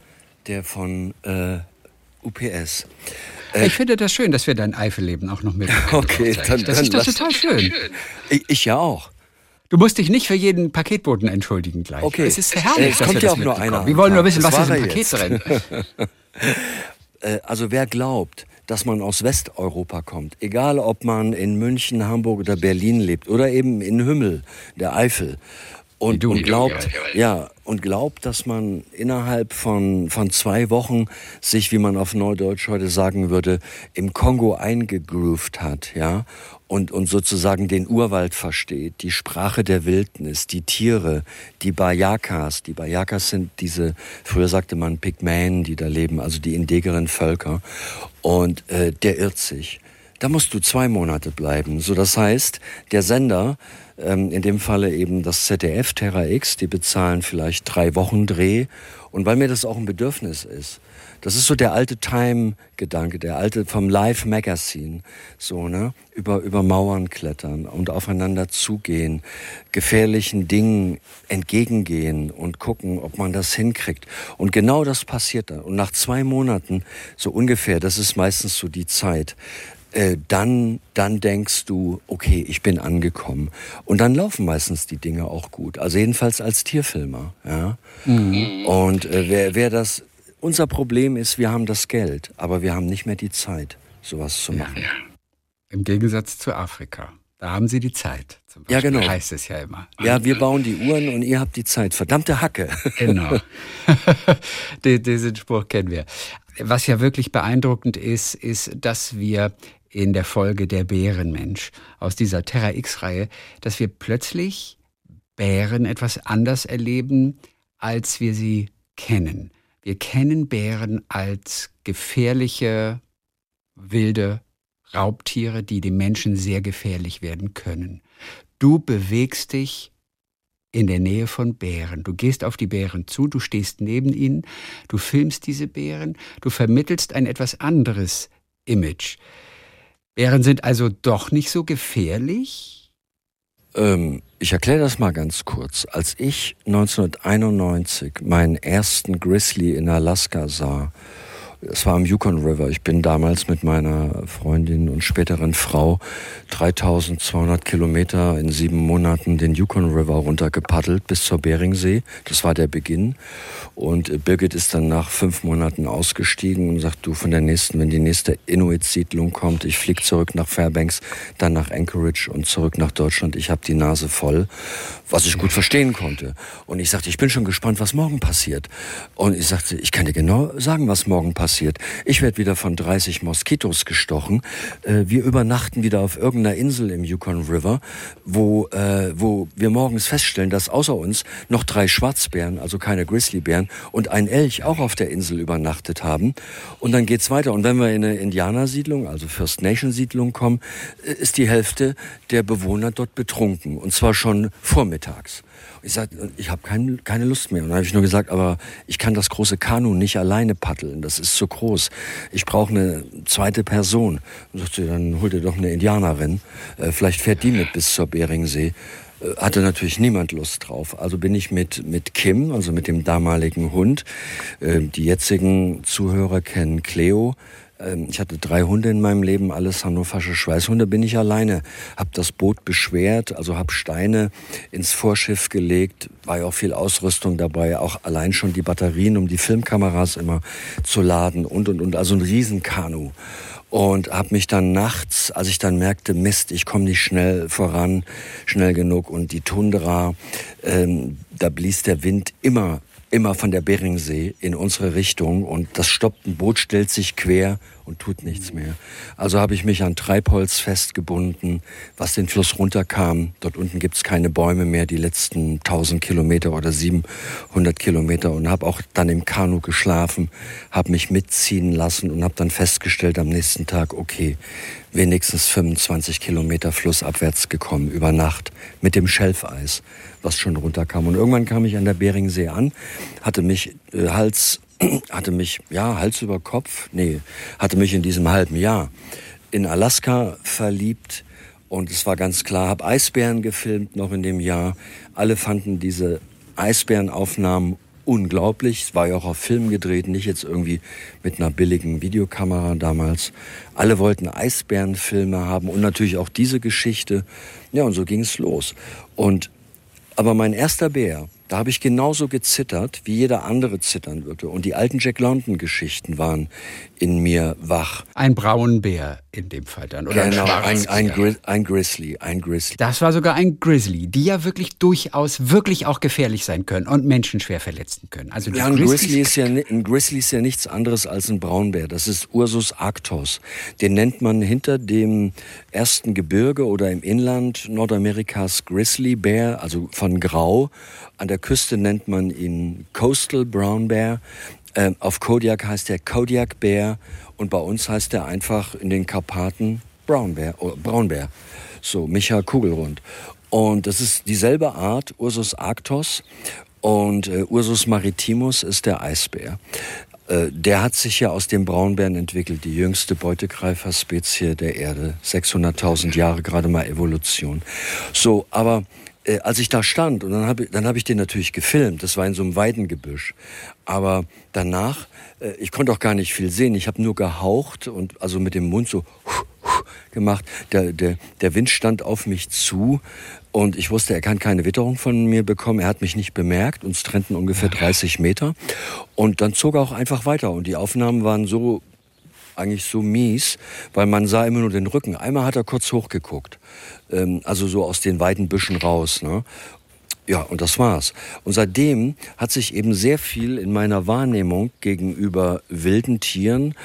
der von äh, UPS. Äh, ich finde das schön, dass wir dein Eifelleben auch noch mitbekommen. Okay, dann, das ist das total schön. Ich, ich, ja auch. Du musst dich nicht für jeden Paketboten entschuldigen gleich. Okay. Es ist herrlich, es dass kommt ja auch nur einer. Wir wollen nur wissen, was ist im Paket jetzt. drin. Äh, also wer glaubt, dass man aus Westeuropa kommt, egal ob man in München, Hamburg oder Berlin lebt oder eben in Hümmel, der Eifel, und, und glaubt, ja, und glaubt, dass man innerhalb von, von zwei Wochen sich, wie man auf Neudeutsch heute sagen würde, im Kongo eingegroovt hat, ja, und, und sozusagen den Urwald versteht, die Sprache der Wildnis, die Tiere, die Bayakas. Die Bayakas sind diese, früher sagte man Pygmäen, die da leben, also die indigeren Völker. Und äh, der irrt sich da musst du zwei Monate bleiben. So, das heißt, der Sender, ähm, in dem Falle eben das ZDF Terra X, die bezahlen vielleicht drei Wochen Dreh. Und weil mir das auch ein Bedürfnis ist, das ist so der alte Time-Gedanke, der alte vom Live Magazine, so, ne? Über, über Mauern klettern und aufeinander zugehen, gefährlichen Dingen entgegengehen und gucken, ob man das hinkriegt. Und genau das passiert dann. Und nach zwei Monaten, so ungefähr, das ist meistens so die Zeit, äh, dann, dann denkst du, okay, ich bin angekommen. Und dann laufen meistens die Dinge auch gut. Also jedenfalls als Tierfilmer. Ja? Mhm. Und äh, wer, wer das unser Problem ist, wir haben das Geld, aber wir haben nicht mehr die Zeit, sowas zu machen. Ja. Im Gegensatz zu Afrika. Da haben sie die Zeit. ja, genau. Heißt es ja immer. Ja, wir bauen die Uhren und ihr habt die Zeit. Verdammte Hacke. Genau. Diesen Spruch kennen wir. Was ja wirklich beeindruckend ist, ist, dass wir in der Folge der Bärenmensch aus dieser Terra X-Reihe, dass wir plötzlich Bären etwas anders erleben, als wir sie kennen. Wir kennen Bären als gefährliche, wilde Raubtiere, die dem Menschen sehr gefährlich werden können. Du bewegst dich in der Nähe von Bären. Du gehst auf die Bären zu, du stehst neben ihnen, du filmst diese Bären, du vermittelst ein etwas anderes Image. Bären sind also doch nicht so gefährlich? Ähm, ich erkläre das mal ganz kurz. Als ich 1991 meinen ersten Grizzly in Alaska sah, es war am Yukon River. Ich bin damals mit meiner Freundin und späteren Frau 3200 Kilometer in sieben Monaten den Yukon River runtergepaddelt bis zur Beringsee. Das war der Beginn. Und äh, Birgit ist dann nach fünf Monaten ausgestiegen und sagt, du von der nächsten, wenn die nächste Inuit-Siedlung kommt, ich fliege zurück nach Fairbanks, dann nach Anchorage und zurück nach Deutschland. Ich habe die Nase voll, was ich gut verstehen konnte. Und ich sagte, ich bin schon gespannt, was morgen passiert. Und ich sagte, ich kann dir genau sagen, was morgen passiert. Ich werde wieder von 30 Moskitos gestochen. Äh, wir übernachten wieder auf irgendeiner Insel im Yukon River, wo, äh, wo wir morgens feststellen, dass außer uns noch drei Schwarzbären, also keine Grizzlybären, Bären und ein Elch auch auf der Insel übernachtet haben. Und dann geht's weiter. Und wenn wir in eine Indianersiedlung, also First Nation Siedlung kommen, äh, ist die Hälfte der Bewohner dort betrunken. Und zwar schon vormittags. Ich sagte, ich habe kein, keine Lust mehr. Und dann habe ich nur gesagt, aber ich kann das große Kanu nicht alleine paddeln. Das ist zu groß. Ich brauche eine zweite Person. Und sagte, dann hol dir doch eine Indianerin. Äh, vielleicht fährt die mit bis zur Beringsee. Hatte natürlich niemand Lust drauf. Also bin ich mit, mit Kim, also mit dem damaligen Hund, äh, die jetzigen Zuhörer kennen Cleo, ähm, ich hatte drei Hunde in meinem Leben, alles hannoversche Schweißhunde, bin ich alleine. Hab das Boot beschwert, also hab Steine ins Vorschiff gelegt, war ja auch viel Ausrüstung dabei, auch allein schon die Batterien, um die Filmkameras immer zu laden und und und, also ein Riesenkanu und habe mich dann nachts, als ich dann merkte, Mist, ich komme nicht schnell voran, schnell genug und die Tundra, ähm, da blies der Wind immer immer von der Beringsee in unsere Richtung und das stoppt, ein Boot stellt sich quer und tut nichts mehr. Also habe ich mich an Treibholz festgebunden, was den Fluss runterkam. Dort unten gibt's keine Bäume mehr, die letzten 1000 Kilometer oder 700 Kilometer und habe auch dann im Kanu geschlafen, habe mich mitziehen lassen und habe dann festgestellt am nächsten Tag, okay, wenigstens 25 Kilometer flussabwärts gekommen über Nacht mit dem Schelfeis, was schon runterkam. Und irgendwann kam ich an der Beringsee an, hatte mich äh, Hals, hatte mich, ja, Hals über Kopf, nee, hatte mich in diesem halben Jahr in Alaska verliebt. Und es war ganz klar, habe Eisbären gefilmt noch in dem Jahr. Alle fanden diese Eisbärenaufnahmen unglaublich. Es war ja auch auf Film gedreht, nicht jetzt irgendwie mit einer billigen Videokamera damals. Alle wollten Eisbärenfilme haben und natürlich auch diese Geschichte. Ja, und so ging es los. Und aber mein erster Bär, da habe ich genauso gezittert, wie jeder andere zittern würde. Und die alten Jack London-Geschichten waren in mir wach. Ein Braunbär in dem Fall dann, oder genau, ein, ein, ein, ein, Grizzly, ein Grizzly. Das war sogar ein Grizzly, die ja wirklich durchaus wirklich auch gefährlich sein können und Menschen schwer verletzen können. Also ja, ein Grizzly, ist ja, ein Grizzly ist ja nichts anderes als ein Braunbär. Das ist Ursus arctos. Den nennt man hinter dem ersten Gebirge oder im Inland Nordamerikas Grizzlybär, also von Grau an der Küste nennt man ihn Coastal Brown Bear. Auf Kodiak heißt er Kodiak Bear und bei uns heißt er einfach in den Karpaten Braunbär, oh, Braunbär. So, Micha Kugelrund. Und das ist dieselbe Art, Ursus arctos. Und äh, Ursus maritimus ist der Eisbär. Äh, der hat sich ja aus dem Braunbären entwickelt, die jüngste Beutegreiferspezie der Erde. 600.000 Jahre gerade mal Evolution. So, aber äh, als ich da stand, und dann habe dann hab ich den natürlich gefilmt, das war in so einem Weidengebüsch. Aber danach, äh, ich konnte auch gar nicht viel sehen, ich habe nur gehaucht und also mit dem Mund so gemacht. Der, der, der Wind stand auf mich zu und ich wusste, er kann keine Witterung von mir bekommen. Er hat mich nicht bemerkt. Uns trennten ungefähr 30 Meter. Und dann zog er auch einfach weiter. Und die Aufnahmen waren so eigentlich so mies, weil man sah immer nur den Rücken. Einmal hat er kurz hochgeguckt, ähm, also so aus den weiten Büschen raus. Ne? Ja, und das war's. Und seitdem hat sich eben sehr viel in meiner Wahrnehmung gegenüber wilden Tieren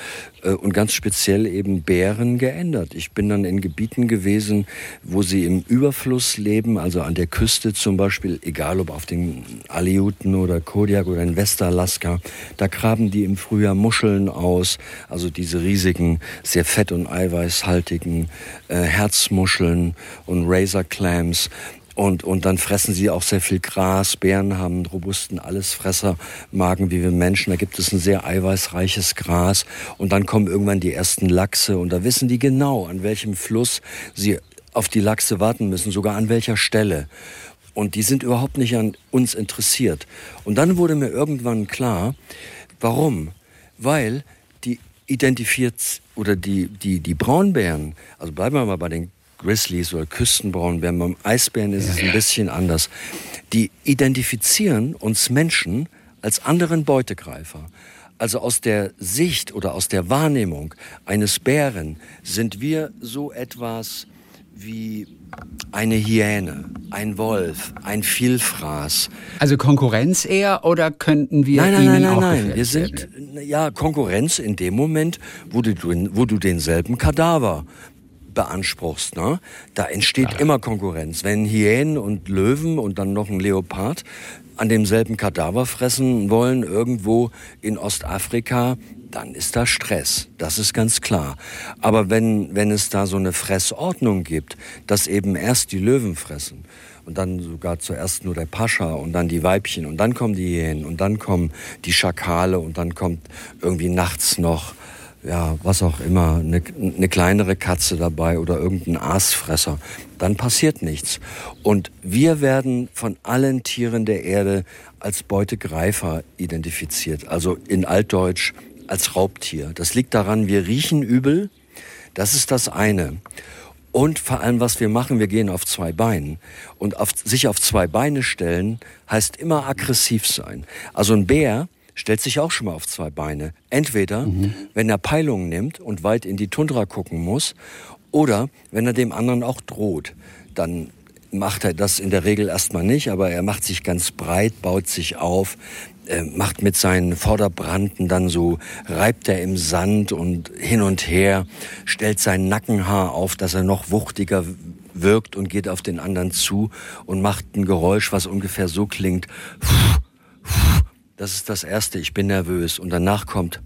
äh, und ganz speziell eben Bären geändert. Ich bin dann in Gebieten gewesen, wo sie im Überfluss leben, also an der Küste zum Beispiel, egal ob auf den Aleuten oder Kodiak oder in Westalaska, da graben die im Frühjahr Muscheln aus, also diese riesigen, sehr fett- und eiweißhaltigen äh, Herzmuscheln und Razor Clams. Und, und dann fressen sie auch sehr viel Gras. Bären haben einen robusten Allesfressermagen wie wir Menschen. Da gibt es ein sehr eiweißreiches Gras. Und dann kommen irgendwann die ersten Lachse. Und da wissen die genau, an welchem Fluss sie auf die Lachse warten müssen, sogar an welcher Stelle. Und die sind überhaupt nicht an uns interessiert. Und dann wurde mir irgendwann klar, warum? Weil die identifiziert oder die, die, die Braunbären, also bleiben wir mal bei den Grizzlies oder Küstenbraunbären, beim Eisbären ist es ein bisschen anders. Die identifizieren uns Menschen als anderen Beutegreifer. Also aus der Sicht oder aus der Wahrnehmung eines Bären sind wir so etwas wie eine Hyäne, ein Wolf, ein Vielfraß. Also Konkurrenz eher oder könnten wir nein, nein, ihnen nein, nein, auch nein. Wir sind werden? ja Konkurrenz in dem Moment, wo du, wo du denselben Kadaver beanspruchst, ne? da entsteht ja. immer Konkurrenz. Wenn Hyänen und Löwen und dann noch ein Leopard an demselben Kadaver fressen wollen, irgendwo in Ostafrika, dann ist da Stress. Das ist ganz klar. Aber wenn, wenn es da so eine Fressordnung gibt, dass eben erst die Löwen fressen und dann sogar zuerst nur der Pascha und dann die Weibchen und dann kommen die Hyänen und dann kommen die Schakale und dann kommt irgendwie nachts noch ja, was auch immer, eine, eine kleinere Katze dabei oder irgendein Aasfresser, dann passiert nichts. Und wir werden von allen Tieren der Erde als Beutegreifer identifiziert, also in Altdeutsch als Raubtier. Das liegt daran, wir riechen übel, das ist das eine. Und vor allem, was wir machen, wir gehen auf zwei Beinen. Und auf, sich auf zwei Beine stellen heißt immer aggressiv sein. Also ein Bär stellt sich auch schon mal auf zwei Beine. Entweder, mhm. wenn er Peilungen nimmt und weit in die Tundra gucken muss, oder wenn er dem anderen auch droht. Dann macht er das in der Regel erstmal nicht, aber er macht sich ganz breit, baut sich auf, äh, macht mit seinen Vorderbranden dann so, reibt er im Sand und hin und her, stellt sein Nackenhaar auf, dass er noch wuchtiger wirkt und geht auf den anderen zu und macht ein Geräusch, was ungefähr so klingt. Puh, puh, das ist das Erste, ich bin nervös. Und danach kommt,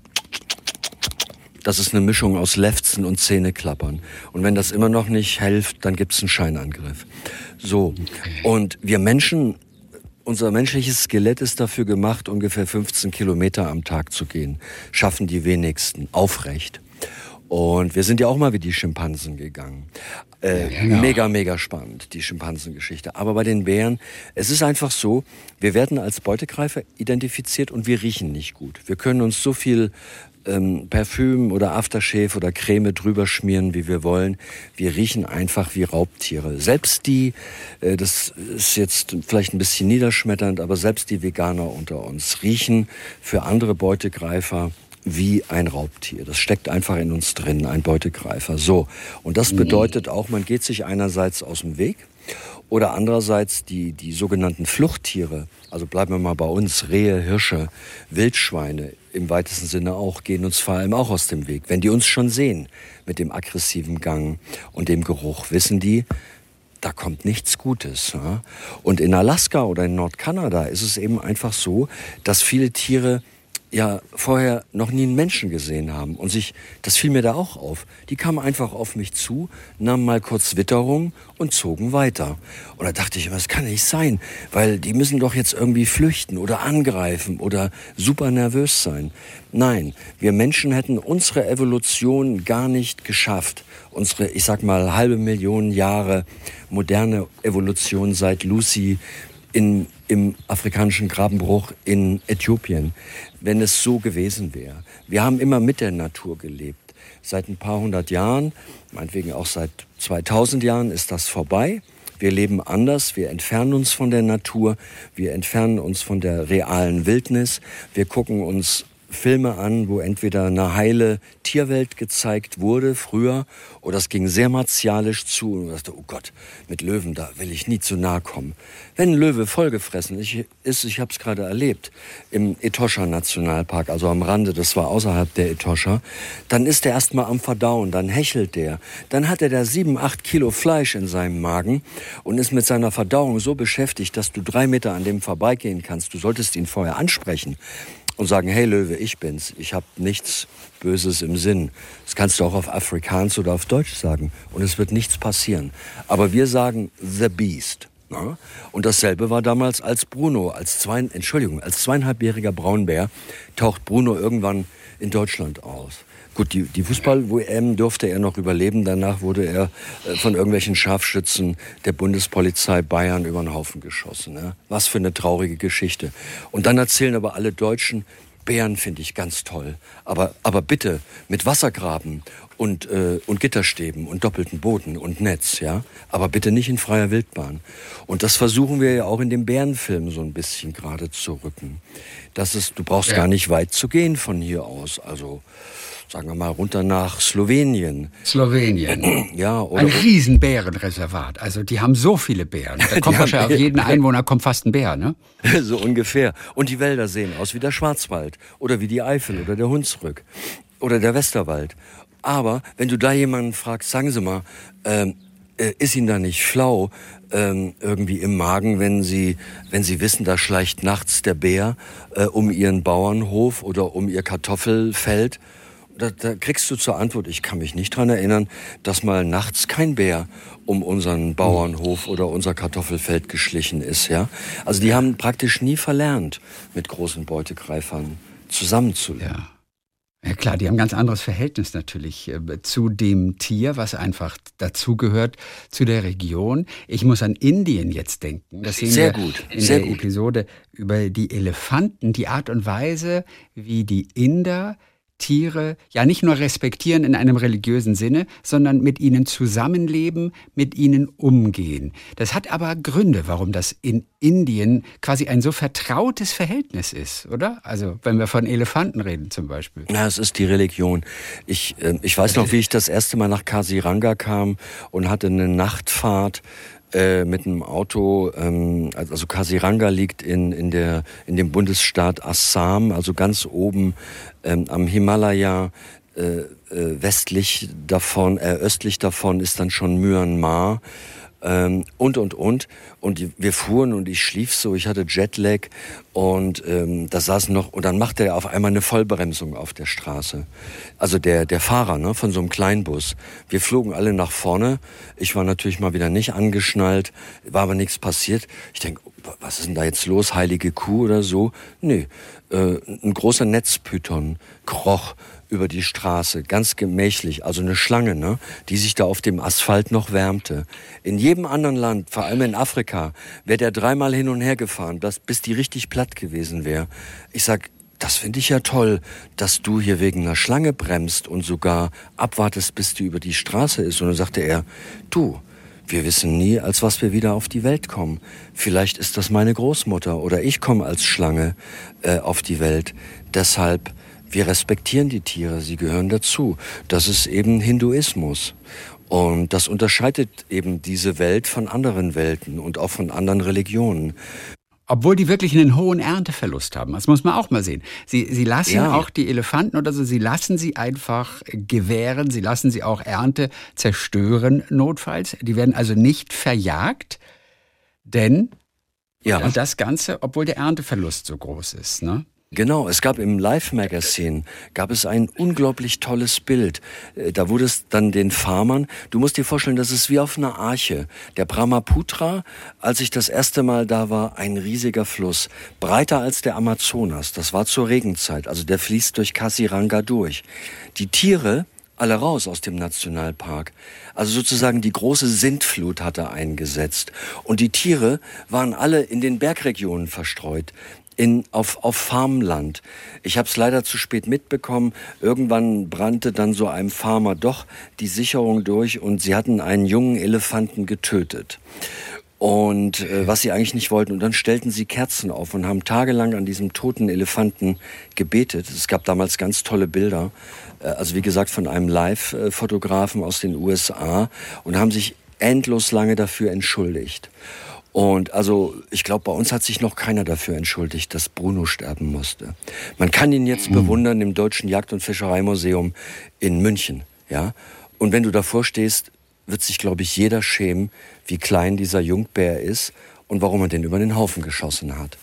das ist eine Mischung aus Lefzen und Zähneklappern. Und wenn das immer noch nicht hilft, dann gibt's einen Scheinangriff. So. Und wir Menschen, unser menschliches Skelett ist dafür gemacht, ungefähr 15 Kilometer am Tag zu gehen. Schaffen die wenigsten. Aufrecht. Und wir sind ja auch mal wie die Schimpansen gegangen. Äh, ja, genau. Mega, mega spannend, die Schimpansengeschichte. Aber bei den Bären, es ist einfach so, wir werden als Beutegreifer identifiziert und wir riechen nicht gut. Wir können uns so viel ähm, Parfüm oder Aftershave oder Creme drüber schmieren, wie wir wollen. Wir riechen einfach wie Raubtiere. Selbst die, äh, das ist jetzt vielleicht ein bisschen niederschmetternd, aber selbst die Veganer unter uns riechen für andere Beutegreifer wie ein Raubtier. Das steckt einfach in uns drin, ein Beutegreifer. So. Und das bedeutet auch, man geht sich einerseits aus dem Weg oder andererseits die, die sogenannten Fluchttiere, also bleiben wir mal bei uns, Rehe, Hirsche, Wildschweine im weitesten Sinne auch, gehen uns vor allem auch aus dem Weg. Wenn die uns schon sehen mit dem aggressiven Gang und dem Geruch, wissen die, da kommt nichts Gutes. Und in Alaska oder in Nordkanada ist es eben einfach so, dass viele Tiere ja vorher noch nie einen Menschen gesehen haben. Und sich, das fiel mir da auch auf. Die kamen einfach auf mich zu, nahmen mal kurz Witterung und zogen weiter. Und da dachte ich immer, das kann nicht sein, weil die müssen doch jetzt irgendwie flüchten oder angreifen oder super nervös sein. Nein, wir Menschen hätten unsere Evolution gar nicht geschafft. Unsere, ich sag mal, halbe Million Jahre moderne Evolution seit Lucy in, im afrikanischen Grabenbruch in Äthiopien, wenn es so gewesen wäre. Wir haben immer mit der Natur gelebt. Seit ein paar hundert Jahren, meinetwegen auch seit 2000 Jahren, ist das vorbei. Wir leben anders, wir entfernen uns von der Natur, wir entfernen uns von der realen Wildnis, wir gucken uns Filme an, wo entweder eine heile Tierwelt gezeigt wurde früher oder es ging sehr martialisch zu und dachte, oh Gott, mit Löwen, da will ich nie zu nahe kommen. Wenn ein Löwe vollgefressen ist, ich habe es gerade erlebt, im Etosha Nationalpark, also am Rande, das war außerhalb der Etosha, dann ist er erstmal am Verdauen, dann hechelt der, dann hat er da sieben, acht Kilo Fleisch in seinem Magen und ist mit seiner Verdauung so beschäftigt, dass du drei Meter an dem vorbeigehen kannst. Du solltest ihn vorher ansprechen und sagen, hey Löwe, ich bin's, ich habe nichts Böses im Sinn. Das kannst du auch auf Afrikaans oder auf Deutsch sagen und es wird nichts passieren. Aber wir sagen The Beast. Na? Und dasselbe war damals als Bruno, als zwei, Entschuldigung, als zweieinhalbjähriger Braunbär taucht Bruno irgendwann in Deutschland aus. Gut, die, die Fußball-WM durfte er noch überleben. Danach wurde er äh, von irgendwelchen Scharfschützen der Bundespolizei Bayern über den Haufen geschossen. Ne? Was für eine traurige Geschichte. Und dann erzählen aber alle Deutschen, Bären finde ich ganz toll. Aber, aber bitte mit Wassergraben und, äh, und Gitterstäben und doppelten Booten und Netz, ja. Aber bitte nicht in freier Wildbahn. Und das versuchen wir ja auch in dem Bärenfilm so ein bisschen gerade zu rücken. Das ist, du brauchst ja. gar nicht weit zu gehen von hier aus. Also sagen wir mal, runter nach Slowenien. Slowenien. Ja, oder Ein Riesenbärenreservat. Also die haben so viele Bären. Da kommt wahrscheinlich auf jeden Einwohner kommt fast ein Bär, ne? so ungefähr. Und die Wälder sehen aus wie der Schwarzwald oder wie die Eifel oder der Hunsrück oder der Westerwald. Aber wenn du da jemanden fragst, sagen Sie mal, ähm, äh, ist Ihnen da nicht flau ähm, irgendwie im Magen, wenn Sie, wenn Sie wissen, da schleicht nachts der Bär äh, um Ihren Bauernhof oder um Ihr Kartoffelfeld? Da, da kriegst du zur Antwort, ich kann mich nicht dran erinnern, dass mal nachts kein Bär um unseren Bauernhof oder unser Kartoffelfeld geschlichen ist. Ja? Also die haben praktisch nie verlernt, mit großen Beutegreifern zusammenzuleben. Ja. Ja klar, die haben ein ganz anderes Verhältnis natürlich äh, zu dem Tier, was einfach dazugehört zu der Region. Ich muss an Indien jetzt denken. Das sehen sehr wir gut, in sehr der gut. Episode über die Elefanten, die Art und Weise, wie die Inder Tiere ja nicht nur respektieren in einem religiösen Sinne, sondern mit ihnen zusammenleben, mit ihnen umgehen. Das hat aber Gründe, warum das in Indien quasi ein so vertrautes Verhältnis ist, oder? Also wenn wir von Elefanten reden zum Beispiel. Ja, es ist die Religion. Ich, äh, ich weiß noch, wie ich das erste Mal nach Kasiranga kam und hatte eine Nachtfahrt äh, mit einem Auto, ähm, also Kasiranga liegt in, in, der, in dem Bundesstaat Assam, also ganz oben ähm, am Himalaya. Äh, äh, westlich davon, äh, östlich davon ist dann schon Myanmar ähm, und und und und wir fuhren und ich schlief so, ich hatte Jetlag und ähm, da saß noch und dann machte er auf einmal eine Vollbremsung auf der Straße. Also der der Fahrer ne, von so einem Kleinbus. Wir flogen alle nach vorne. Ich war natürlich mal wieder nicht angeschnallt, war aber nichts passiert. Ich denke, was ist denn da jetzt los? Heilige Kuh oder so? Nee, äh, ein großer Netzpython kroch über die Straße, ganz gemächlich, also eine Schlange, ne, die sich da auf dem Asphalt noch wärmte. In jedem anderen Land, vor allem in Afrika, wäre der dreimal hin und her gefahren, bis die richtig platt gewesen wäre. Ich sag, das finde ich ja toll, dass du hier wegen einer Schlange bremst und sogar abwartest, bis die über die Straße ist. Und dann sagte er, du, wir wissen nie, als was wir wieder auf die Welt kommen. Vielleicht ist das meine Großmutter oder ich komme als Schlange äh, auf die Welt. Deshalb wir respektieren die Tiere, sie gehören dazu. Das ist eben Hinduismus. Und das unterscheidet eben diese Welt von anderen Welten und auch von anderen Religionen. Obwohl die wirklich einen hohen Ernteverlust haben. Das muss man auch mal sehen. Sie, sie lassen ja. auch die Elefanten oder so, sie lassen sie einfach gewähren, sie lassen sie auch Ernte zerstören, notfalls. Die werden also nicht verjagt, denn ja. und das Ganze, obwohl der Ernteverlust so groß ist. Ne? Genau, es gab im Live-Magazin, gab es ein unglaublich tolles Bild. Äh, da wurde es dann den Farmern, du musst dir vorstellen, das ist wie auf einer Arche. Der Brahmaputra, als ich das erste Mal da war, ein riesiger Fluss, breiter als der Amazonas. Das war zur Regenzeit, also der fließt durch Kasiranga durch. Die Tiere, alle raus aus dem Nationalpark. Also sozusagen die große Sintflut hatte eingesetzt. Und die Tiere waren alle in den Bergregionen verstreut in, auf, auf Farmland. Ich habe es leider zu spät mitbekommen. Irgendwann brannte dann so einem Farmer doch die Sicherung durch und sie hatten einen jungen Elefanten getötet. Und äh, was sie eigentlich nicht wollten. Und dann stellten sie Kerzen auf und haben tagelang an diesem toten Elefanten gebetet. Es gab damals ganz tolle Bilder. Äh, also wie gesagt von einem Live-Fotografen aus den USA und haben sich endlos lange dafür entschuldigt. Und also ich glaube, bei uns hat sich noch keiner dafür entschuldigt, dass Bruno sterben musste. Man kann ihn jetzt mhm. bewundern im Deutschen Jagd- und Fischereimuseum in München. Ja? Und wenn du davor stehst, wird sich, glaube ich, jeder schämen, wie klein dieser Jungbär ist und warum er den über den Haufen geschossen hat.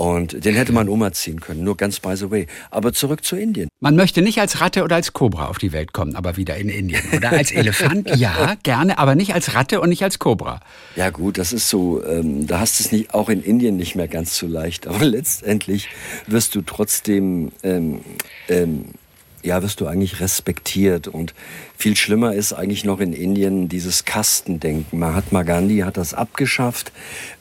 Und den hätte man umerziehen können, nur ganz by the way. Aber zurück zu Indien. Man möchte nicht als Ratte oder als Kobra auf die Welt kommen, aber wieder in Indien. Oder als Elefant, ja, gerne, aber nicht als Ratte und nicht als Kobra. Ja gut, das ist so, ähm, da hast du es nicht, auch in Indien nicht mehr ganz so leicht. Aber letztendlich wirst du trotzdem ähm, ähm, ja, wirst du eigentlich respektiert. Und viel schlimmer ist eigentlich noch in Indien dieses Kastendenken. Mahatma Gandhi hat das abgeschafft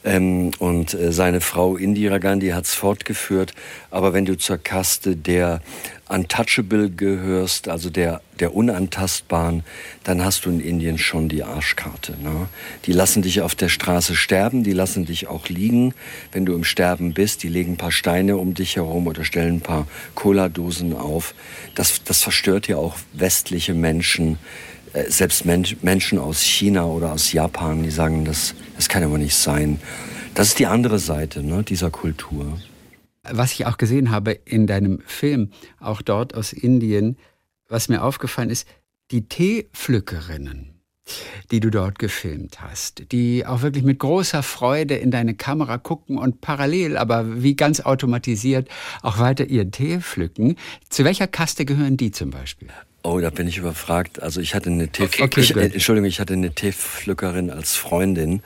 ähm, und äh, seine Frau Indira Gandhi hat es fortgeführt. Aber wenn du zur Kaste der Untouchable gehörst, also der, der Unantastbaren, dann hast du in Indien schon die Arschkarte. Ne? Die lassen dich auf der Straße sterben, die lassen dich auch liegen, wenn du im Sterben bist. Die legen ein paar Steine um dich herum oder stellen ein paar Cola-Dosen auf. Das, das verstört ja auch westliche Menschen, äh, selbst Men Menschen aus China oder aus Japan, die sagen, das, das kann aber nicht sein. Das ist die andere Seite ne, dieser Kultur was ich auch gesehen habe in deinem Film, auch dort aus Indien, was mir aufgefallen ist, die Teepflückerinnen, die du dort gefilmt hast, die auch wirklich mit großer Freude in deine Kamera gucken und parallel, aber wie ganz automatisiert auch weiter ihren Tee pflücken. Zu welcher Kaste gehören die zum Beispiel? Oh, da bin ich überfragt. Also ich hatte eine Tee, okay, okay, ich, äh, Entschuldigung, ich hatte eine Teepflückerin als Freundin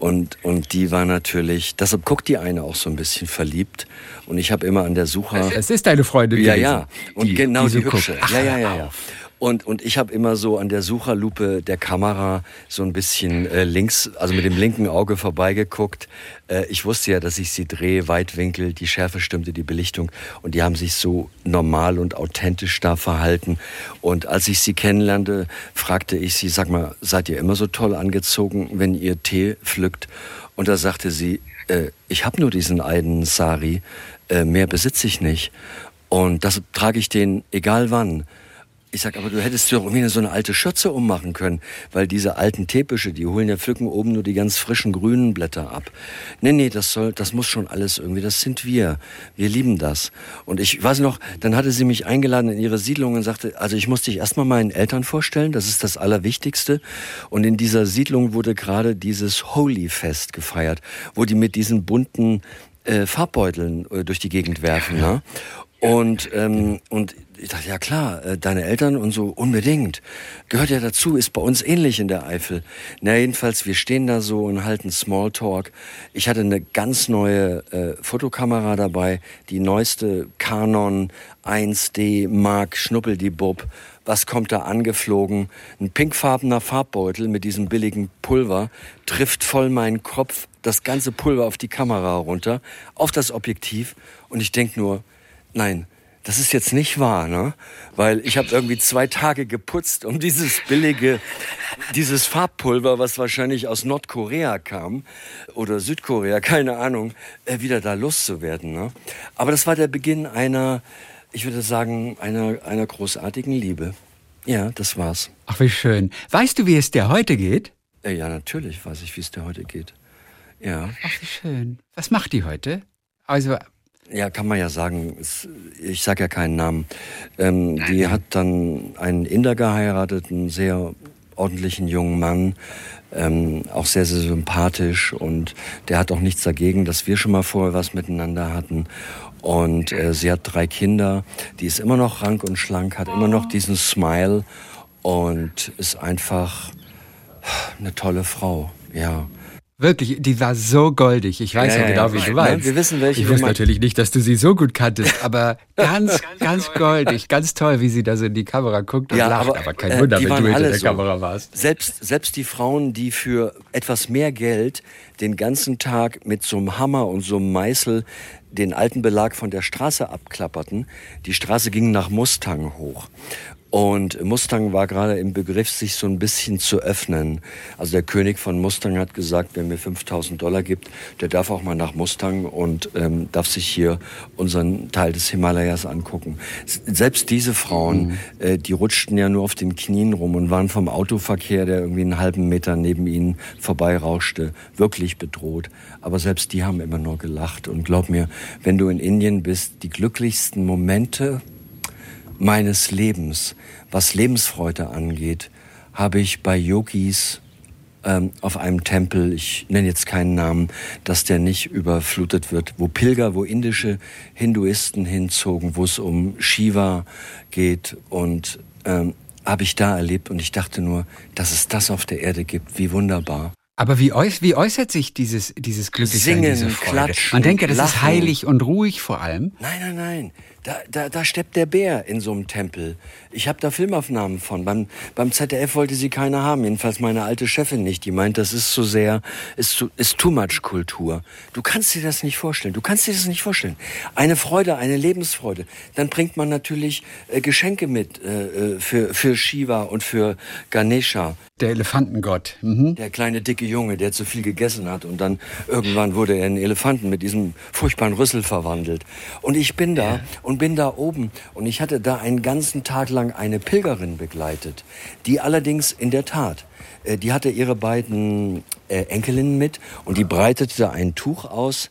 und, und die war natürlich, deshalb guckt die eine auch so ein bisschen verliebt. Und ich habe immer an der Suche. Es ist deine Freundin. Ja, ja. Und die, genau die, die hübsche. Ach, ja, ja, ja, ja. Und, und ich habe immer so an der Sucherlupe der Kamera so ein bisschen äh, links, also mit dem linken Auge vorbeigeguckt. Äh, ich wusste ja, dass ich sie drehe, Weitwinkel, die Schärfe stimmte, die Belichtung. Und die haben sich so normal und authentisch da verhalten. Und als ich sie kennenlernte, fragte ich sie, sag mal, seid ihr immer so toll angezogen, wenn ihr Tee pflückt? Und da sagte sie, äh, ich habe nur diesen einen Sari, äh, mehr besitze ich nicht. Und das trage ich den egal wann. Ich sag, aber du hättest doch irgendwie so eine alte Schürze ummachen können, weil diese alten Teebüsche, die holen ja pflücken oben nur die ganz frischen grünen Blätter ab. Nee, nee, das soll, das muss schon alles irgendwie, das sind wir. Wir lieben das. Und ich weiß noch, dann hatte sie mich eingeladen in ihre Siedlung und sagte, also ich muss dich erstmal meinen Eltern vorstellen, das ist das Allerwichtigste. Und in dieser Siedlung wurde gerade dieses Holy Fest gefeiert, wo die mit diesen bunten äh, Farbbeuteln äh, durch die Gegend werfen. Ne? Und, ähm, und ich dachte, ja klar, äh, deine Eltern und so unbedingt. Gehört ja dazu, ist bei uns ähnlich in der Eifel. Na jedenfalls, wir stehen da so und halten Smalltalk. Ich hatte eine ganz neue äh, Fotokamera dabei, die neueste Canon 1D Mark Schnuppeldiebub. Was kommt da angeflogen? Ein pinkfarbener Farbbeutel mit diesem billigen Pulver trifft voll meinen Kopf, das ganze Pulver auf die Kamera runter, auf das Objektiv und ich denk nur, nein, das ist jetzt nicht wahr, ne? Weil ich habe irgendwie zwei Tage geputzt, um dieses billige, dieses Farbpulver, was wahrscheinlich aus Nordkorea kam oder Südkorea, keine Ahnung, äh, wieder da loszuwerden. Ne? Aber das war der Beginn einer, ich würde sagen, einer, einer großartigen Liebe. Ja, das war's. Ach, wie schön. Weißt du, wie es dir heute geht? Äh, ja, natürlich weiß ich, wie es dir heute geht. Ja. Ach, wie schön. Was macht die heute? Also ja, kann man ja sagen. Ich sage ja keinen Namen. Ähm, die hat dann einen Inder geheiratet, einen sehr ordentlichen jungen Mann, ähm, auch sehr, sehr sympathisch und der hat auch nichts dagegen, dass wir schon mal vorher was miteinander hatten. Und äh, sie hat drei Kinder, die ist immer noch rank und schlank, hat immer noch diesen Smile und ist einfach eine tolle Frau, ja. Wirklich, die war so goldig. Ich weiß ja, ja genau, ja, wie du meinst. Wir wissen, welche. Ich wusste natürlich nicht, dass du sie so gut kanntest, aber ganz, ganz goldig, ganz toll, wie sie da so in die Kamera guckt und ja, lacht. Aber, aber kein Wunder, äh, wenn du hinter der so. Kamera warst. Selbst, selbst die Frauen, die für etwas mehr Geld den ganzen Tag mit so einem Hammer und so einem Meißel den alten Belag von der Straße abklapperten. Die Straße ging nach Mustang hoch. Und Mustang war gerade im Begriff, sich so ein bisschen zu öffnen. Also der König von Mustang hat gesagt, wer mir 5000 Dollar gibt, der darf auch mal nach Mustang und ähm, darf sich hier unseren Teil des Himalayas angucken. Selbst diese Frauen, mhm. äh, die rutschten ja nur auf den Knien rum und waren vom Autoverkehr, der irgendwie einen halben Meter neben ihnen vorbeirauschte, wirklich bedroht. Aber selbst die haben immer nur gelacht. Und glaub mir, wenn du in Indien bist, die glücklichsten Momente meines Lebens, was Lebensfreude angeht, habe ich bei Yogis ähm, auf einem Tempel, ich nenne jetzt keinen Namen, dass der nicht überflutet wird, wo Pilger, wo indische Hinduisten hinzogen, wo es um Shiva geht und ähm, habe ich da erlebt und ich dachte nur, dass es das auf der Erde gibt, wie wunderbar. Aber wie, äuß wie äußert sich dieses, dieses Glücklichsein, Singen, diese Freude? Klatschen, Man denkt ja, das lachen. ist heilig und ruhig vor allem. Nein, nein, nein. Da, da, da steppt der Bär in so einem Tempel. Ich habe da Filmaufnahmen von. Beim, beim ZDF wollte sie keine haben, jedenfalls meine alte Chefin nicht. Die meint, das ist zu sehr, ist, zu, ist too much Kultur. Du kannst dir das nicht vorstellen. Du kannst dir das nicht vorstellen. Eine Freude, eine Lebensfreude. Dann bringt man natürlich äh, Geschenke mit äh, äh für, für Shiva und für Ganesha. Der Elefantengott. Mhm. Der kleine dicke Junge, der zu viel gegessen hat und dann irgendwann wurde er in Elefanten mit diesem furchtbaren Rüssel verwandelt. Und ich bin da ja. Und bin da oben. Und ich hatte da einen ganzen Tag lang eine Pilgerin begleitet, die allerdings in der Tat, äh, die hatte ihre beiden äh, Enkelinnen mit und die breitete ein Tuch aus.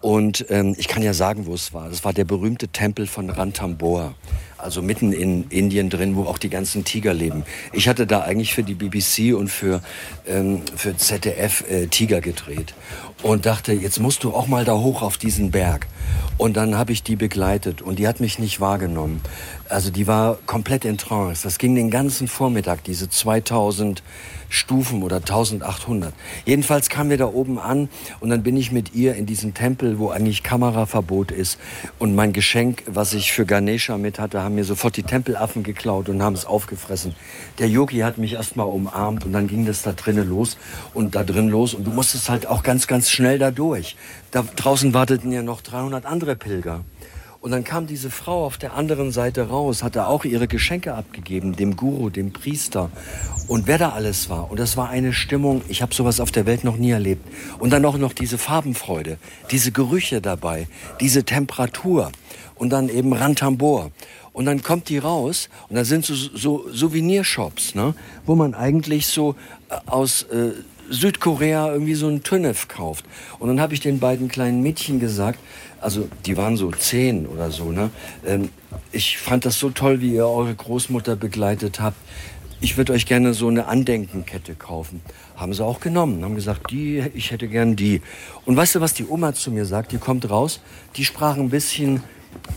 Und ähm, ich kann ja sagen, wo es war. Das war der berühmte Tempel von Ranthambore also mitten in Indien drin, wo auch die ganzen Tiger leben. Ich hatte da eigentlich für die BBC und für, ähm, für ZDF äh, Tiger gedreht und dachte, jetzt musst du auch mal da hoch auf diesen Berg. Und dann habe ich die begleitet und die hat mich nicht wahrgenommen. Also die war komplett in Trance. Das ging den ganzen Vormittag, diese 2000 Stufen oder 1800. Jedenfalls kamen wir da oben an und dann bin ich mit ihr in diesen Tempel, wo eigentlich Kameraverbot ist. Und mein Geschenk, was ich für Ganesha mit hatte, haben mir sofort die Tempelaffen geklaut und haben es aufgefressen. Der Yogi hat mich erstmal umarmt und dann ging das da drinnen los und da drin los. Und du musstest halt auch ganz, ganz schnell da durch. Da draußen warteten ja noch 300 andere Pilger. Und dann kam diese Frau auf der anderen Seite raus, hatte auch ihre Geschenke abgegeben, dem Guru, dem Priester und wer da alles war. Und das war eine Stimmung, ich habe sowas auf der Welt noch nie erlebt. Und dann auch noch diese Farbenfreude, diese Gerüche dabei, diese Temperatur und dann eben Rantambor. Und dann kommt die raus und da sind so, so Souvenirshops, ne, wo man eigentlich so äh, aus äh, Südkorea irgendwie so einen Tünnef kauft. Und dann habe ich den beiden kleinen Mädchen gesagt, also die waren so zehn oder so, ne? Ähm, ich fand das so toll, wie ihr eure Großmutter begleitet habt. Ich würde euch gerne so eine Andenkenkette kaufen. Haben sie auch genommen, haben gesagt, die, ich hätte gern die. Und weißt du, was die Oma zu mir sagt? Die kommt raus, die sprach ein bisschen,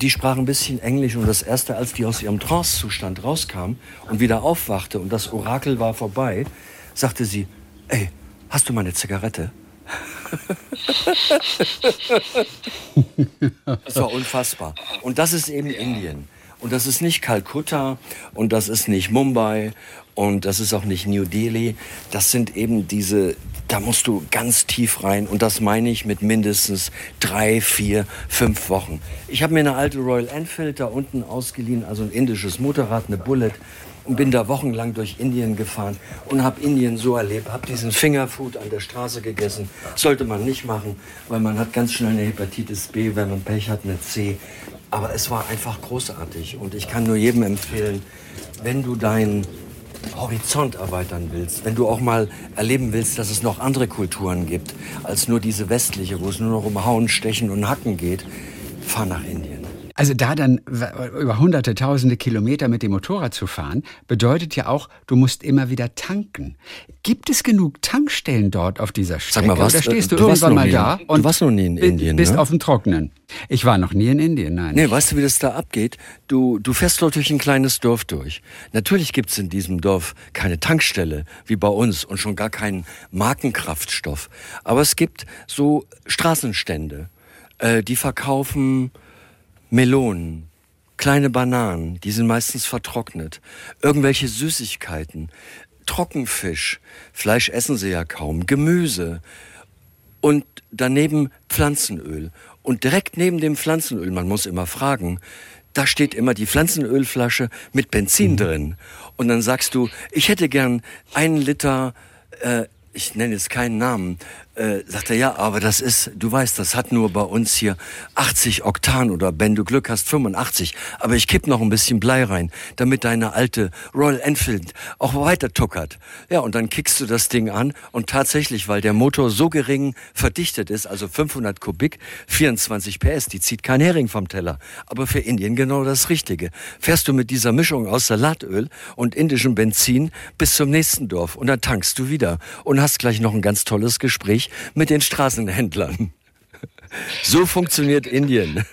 die sprach ein bisschen Englisch und das erste, als die aus ihrem Trancezustand rauskam und wieder aufwachte und das Orakel war vorbei, sagte sie, ey, hast du mal eine Zigarette? das war unfassbar. Und das ist eben Indien. Und das ist nicht Kalkutta und das ist nicht Mumbai und das ist auch nicht New Delhi. Das sind eben diese, da musst du ganz tief rein und das meine ich mit mindestens drei, vier, fünf Wochen. Ich habe mir eine alte Royal Enfield da unten ausgeliehen, also ein indisches Motorrad, eine Bullet und bin da wochenlang durch Indien gefahren und habe Indien so erlebt, habe diesen Fingerfood an der Straße gegessen. Sollte man nicht machen, weil man hat ganz schnell eine Hepatitis B, wenn man Pech hat, eine C. Aber es war einfach großartig und ich kann nur jedem empfehlen, wenn du deinen Horizont erweitern willst, wenn du auch mal erleben willst, dass es noch andere Kulturen gibt, als nur diese westliche, wo es nur noch um Hauen, Stechen und Hacken geht, fahr nach Indien. Also da dann über hunderte, tausende Kilometer mit dem Motorrad zu fahren, bedeutet ja auch, du musst immer wieder tanken. Gibt es genug Tankstellen dort auf dieser Strecke? Sag mal, was, Oder stehst du, du irgendwann mal nie, da und du warst noch nie in Indien, bist ne? auf dem Trockenen? Ich war noch nie in Indien, nein. Nee, weißt du, wie das da abgeht? Du, du fährst dort durch ein kleines Dorf durch. Natürlich gibt's in diesem Dorf keine Tankstelle, wie bei uns, und schon gar keinen Markenkraftstoff. Aber es gibt so Straßenstände, äh, die verkaufen Melonen, kleine Bananen, die sind meistens vertrocknet, irgendwelche Süßigkeiten, Trockenfisch, Fleisch essen sie ja kaum, Gemüse und daneben Pflanzenöl. Und direkt neben dem Pflanzenöl, man muss immer fragen, da steht immer die Pflanzenölflasche mit Benzin drin. Und dann sagst du, ich hätte gern einen Liter, äh, ich nenne jetzt keinen Namen, äh, sagt er, ja, aber das ist, du weißt, das hat nur bei uns hier 80 Oktan oder wenn du Glück hast 85. Aber ich kipp noch ein bisschen Blei rein, damit deine alte Royal Enfield auch weiter tuckert. Ja, und dann kickst du das Ding an und tatsächlich, weil der Motor so gering verdichtet ist, also 500 Kubik, 24 PS, die zieht kein Hering vom Teller. Aber für Indien genau das Richtige. Fährst du mit dieser Mischung aus Salatöl und indischem Benzin bis zum nächsten Dorf und dann tankst du wieder und hast gleich noch ein ganz tolles Gespräch mit den Straßenhändlern. So funktioniert Indien.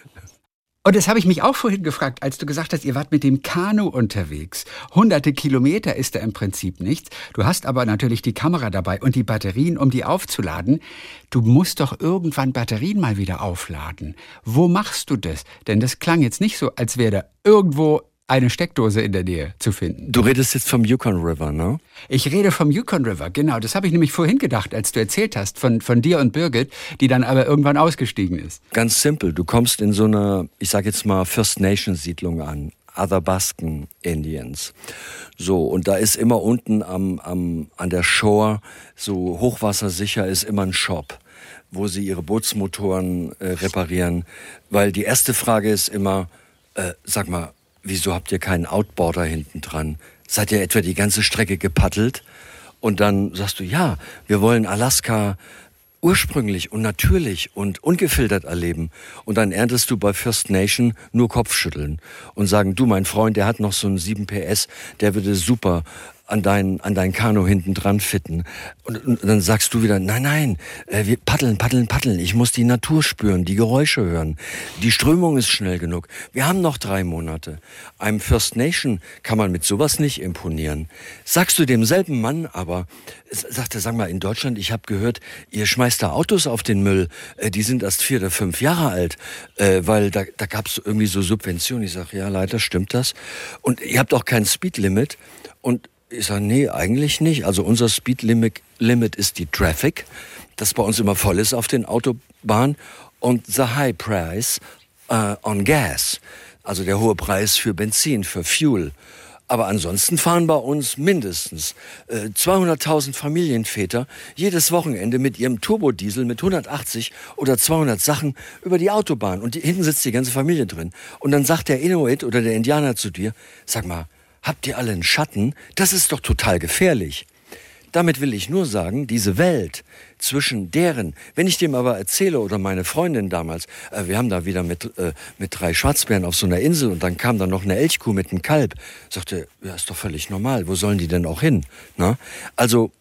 Und das habe ich mich auch vorhin gefragt, als du gesagt hast, ihr wart mit dem Kanu unterwegs. Hunderte Kilometer ist da im Prinzip nichts. Du hast aber natürlich die Kamera dabei und die Batterien, um die aufzuladen. Du musst doch irgendwann Batterien mal wieder aufladen. Wo machst du das? Denn das klang jetzt nicht so, als wäre da irgendwo eine Steckdose in der Nähe zu finden. Du redest jetzt vom Yukon River, ne? Ich rede vom Yukon River, genau. Das habe ich nämlich vorhin gedacht, als du erzählt hast von, von dir und Birgit, die dann aber irgendwann ausgestiegen ist. Ganz simpel. Du kommst in so einer, ich sage jetzt mal, First Nation Siedlung an. Athabaskan Indians. So, und da ist immer unten am, am, an der Shore, so hochwassersicher, ist immer ein Shop, wo sie ihre Bootsmotoren äh, reparieren. Weil die erste Frage ist immer, äh, sag mal, wieso habt ihr keinen Outboarder hinten dran? Seid ihr etwa die ganze Strecke gepaddelt? Und dann sagst du, ja, wir wollen Alaska ursprünglich und natürlich und ungefiltert erleben. Und dann erntest du bei First Nation nur Kopfschütteln und sagen, du, mein Freund, der hat noch so einen 7 PS, der würde super an dein, an dein Kanu hinten dran fitten. Und, und dann sagst du wieder, nein, nein, äh, wir paddeln, paddeln, paddeln. Ich muss die Natur spüren, die Geräusche hören. Die Strömung ist schnell genug. Wir haben noch drei Monate. Einem First Nation kann man mit sowas nicht imponieren. Sagst du demselben Mann aber, sagt er, sag mal, in Deutschland, ich habe gehört, ihr schmeißt da Autos auf den Müll, äh, die sind erst vier oder fünf Jahre alt, äh, weil da, da gab es irgendwie so Subventionen. Ich sage, ja, leider stimmt das. Und ihr habt auch kein Speedlimit. Und ich sage, nee, eigentlich nicht. Also unser Speedlimit Limit ist die Traffic, das bei uns immer voll ist auf den Autobahnen. Und the high price uh, on gas, also der hohe Preis für Benzin, für Fuel. Aber ansonsten fahren bei uns mindestens äh, 200.000 Familienväter jedes Wochenende mit ihrem Turbodiesel mit 180 oder 200 Sachen über die Autobahn. Und die, hinten sitzt die ganze Familie drin. Und dann sagt der Inuit oder der Indianer zu dir, sag mal, habt ihr alle einen Schatten? Das ist doch total gefährlich. Damit will ich nur sagen, diese Welt zwischen deren, wenn ich dem aber erzähle oder meine Freundin damals, äh, wir haben da wieder mit, äh, mit drei Schwarzbären auf so einer Insel und dann kam da noch eine Elchkuh mit einem Kalb, sagte, ja, ist doch völlig normal, wo sollen die denn auch hin? Na? Also,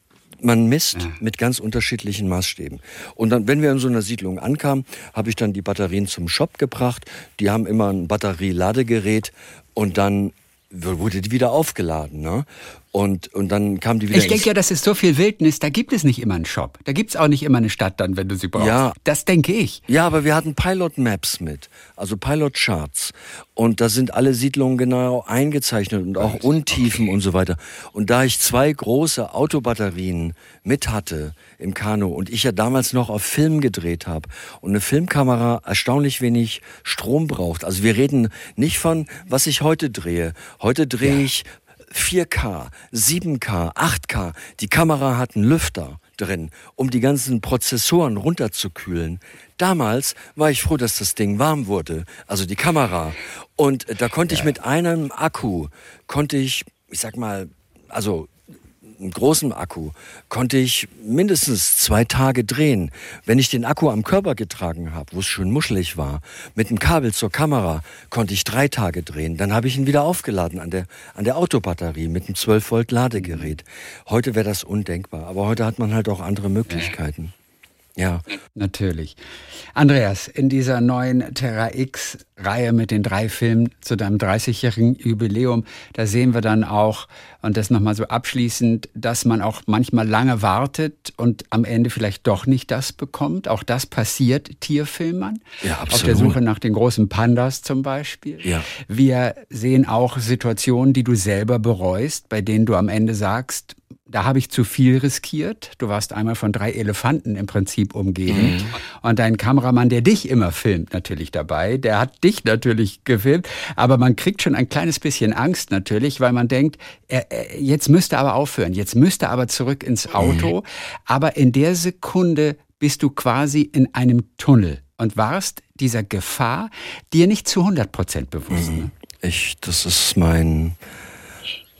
man misst ja. mit ganz unterschiedlichen Maßstäben. Und dann, wenn wir in so einer Siedlung ankamen, habe ich dann die Batterien zum Shop gebracht. Die haben immer ein Batterieladegerät und dann wurde die wieder aufgeladen. Ne? Und, und dann kam die wieder. Ich denke ja, das ist so viel Wildnis, da gibt es nicht immer einen Shop. Da gibt es auch nicht immer eine Stadt dann, wenn du sie brauchst. Ja, das denke ich. Ja, aber wir hatten Pilot Maps mit, also Pilot Charts. Und da sind alle Siedlungen genau eingezeichnet und auch Untiefen okay. und so weiter. Und da ich zwei große Autobatterien mit hatte im Kanu und ich ja damals noch auf Film gedreht habe und eine Filmkamera erstaunlich wenig Strom braucht. Also wir reden nicht von, was ich heute drehe. Heute drehe ja. ich 4K, 7K, 8K. Die Kamera hat einen Lüfter drin, um die ganzen Prozessoren runterzukühlen. Damals war ich froh, dass das Ding warm wurde, also die Kamera. Und da konnte ich mit einem Akku, konnte ich, ich sag mal, also einem großen Akku konnte ich mindestens zwei Tage drehen. Wenn ich den Akku am Körper getragen habe, wo es schön muschelig war, mit dem Kabel zur Kamera konnte ich drei Tage drehen. Dann habe ich ihn wieder aufgeladen an der, an der Autobatterie mit einem 12 Volt Ladegerät. Heute wäre das undenkbar, aber heute hat man halt auch andere Möglichkeiten. Ja. Natürlich. Andreas, in dieser neuen Terra X-Reihe mit den drei Filmen zu deinem 30-jährigen Jubiläum, da sehen wir dann auch, und das nochmal so abschließend, dass man auch manchmal lange wartet und am Ende vielleicht doch nicht das bekommt. Auch das passiert Tierfilmern. Ja, absolut. Auf der Suche nach den großen Pandas zum Beispiel. Ja. Wir sehen auch Situationen, die du selber bereust, bei denen du am Ende sagst, da habe ich zu viel riskiert. Du warst einmal von drei Elefanten im Prinzip umgeben. Mhm. Und dein Kameramann, der dich immer filmt, natürlich dabei, der hat dich natürlich gefilmt. Aber man kriegt schon ein kleines bisschen Angst natürlich, weil man denkt, jetzt müsste aber aufhören, jetzt müsste aber zurück ins Auto. Mhm. Aber in der Sekunde bist du quasi in einem Tunnel und warst dieser Gefahr dir nicht zu 100 Prozent bewusst. Mhm. Ne? Ich, das ist mein,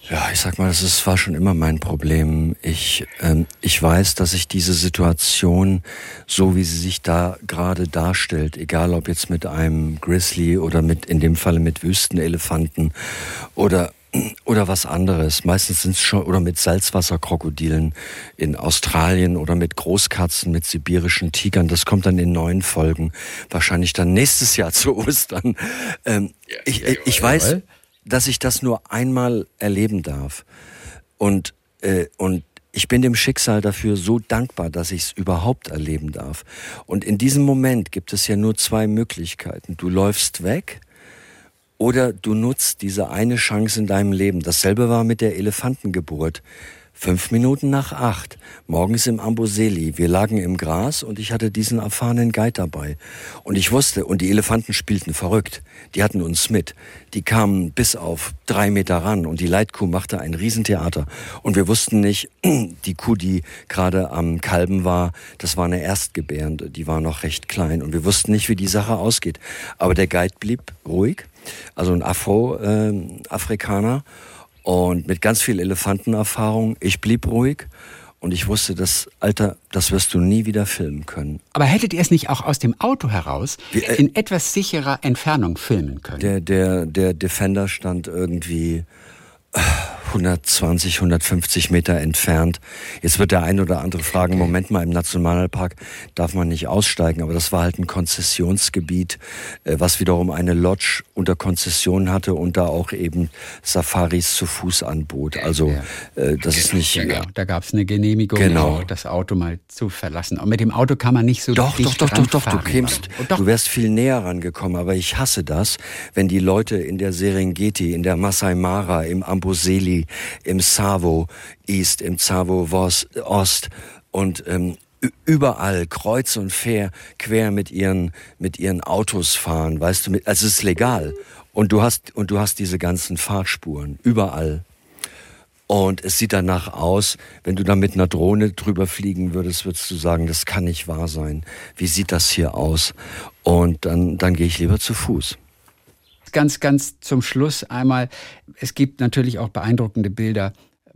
ja, ich sag mal, das ist, war schon immer mein Problem. Ich, ähm, ich weiß, dass ich diese Situation, so wie sie sich da gerade darstellt, egal ob jetzt mit einem Grizzly oder mit, in dem Falle mit Wüstenelefanten oder oder was anderes. Meistens sind es schon oder mit Salzwasserkrokodilen in Australien oder mit Großkatzen, mit sibirischen Tigern. Das kommt dann in neuen Folgen. Wahrscheinlich dann nächstes Jahr zu Ostern. Ähm, ich, ich weiß, dass ich das nur einmal erleben darf. Und, äh, und ich bin dem Schicksal dafür so dankbar, dass ich es überhaupt erleben darf. Und in diesem Moment gibt es ja nur zwei Möglichkeiten. Du läufst weg oder du nutzt diese eine Chance in deinem Leben. Dasselbe war mit der Elefantengeburt. Fünf Minuten nach acht, morgens im Amboseli. Wir lagen im Gras und ich hatte diesen erfahrenen Guide dabei. Und ich wusste, und die Elefanten spielten verrückt. Die hatten uns mit. Die kamen bis auf drei Meter ran und die Leitkuh machte ein Riesentheater. Und wir wussten nicht, die Kuh, die gerade am Kalben war, das war eine Erstgebärende. Die war noch recht klein. Und wir wussten nicht, wie die Sache ausgeht. Aber der Guide blieb ruhig. Also ein Afro-Afrikaner. Äh, und mit ganz viel Elefantenerfahrung. Ich blieb ruhig und ich wusste, das Alter, das wirst du nie wieder filmen können. Aber hättet ihr es nicht auch aus dem Auto heraus Wie, äh, in etwas sicherer Entfernung filmen können? Der, der, der Defender stand irgendwie 120, 150 Meter entfernt. Jetzt wird der ein oder andere fragen. Moment mal, im Nationalpark darf man nicht aussteigen, aber das war halt ein Konzessionsgebiet, äh, was wiederum eine Lodge unter Konzession hatte und da auch eben Safaris zu Fuß anbot. Also ja. Äh, das genau, ist nicht... Genau. Ja. Da gab es eine Genehmigung, genau. das Auto mal zu verlassen. Und mit dem Auto kann man nicht so Doch, doch, doch, doch, doch, du kämst, oh, du wärst viel näher rangekommen, aber ich hasse das, wenn die Leute in der Serengeti, in der Masai Mara, im Amboseli, im Savo East, im Savo Ost und ähm, überall kreuz und fair, quer mit ihren mit ihren Autos fahren, weißt du, also es ist legal und du hast und du hast diese ganzen Fahrtspuren überall. Und es sieht danach aus, wenn du da mit einer Drohne drüber fliegen würdest, würdest du sagen, das kann nicht wahr sein. Wie sieht das hier aus? Und dann, dann gehe ich lieber zu Fuß ganz, ganz zum Schluss einmal, es gibt natürlich auch beeindruckende Bilder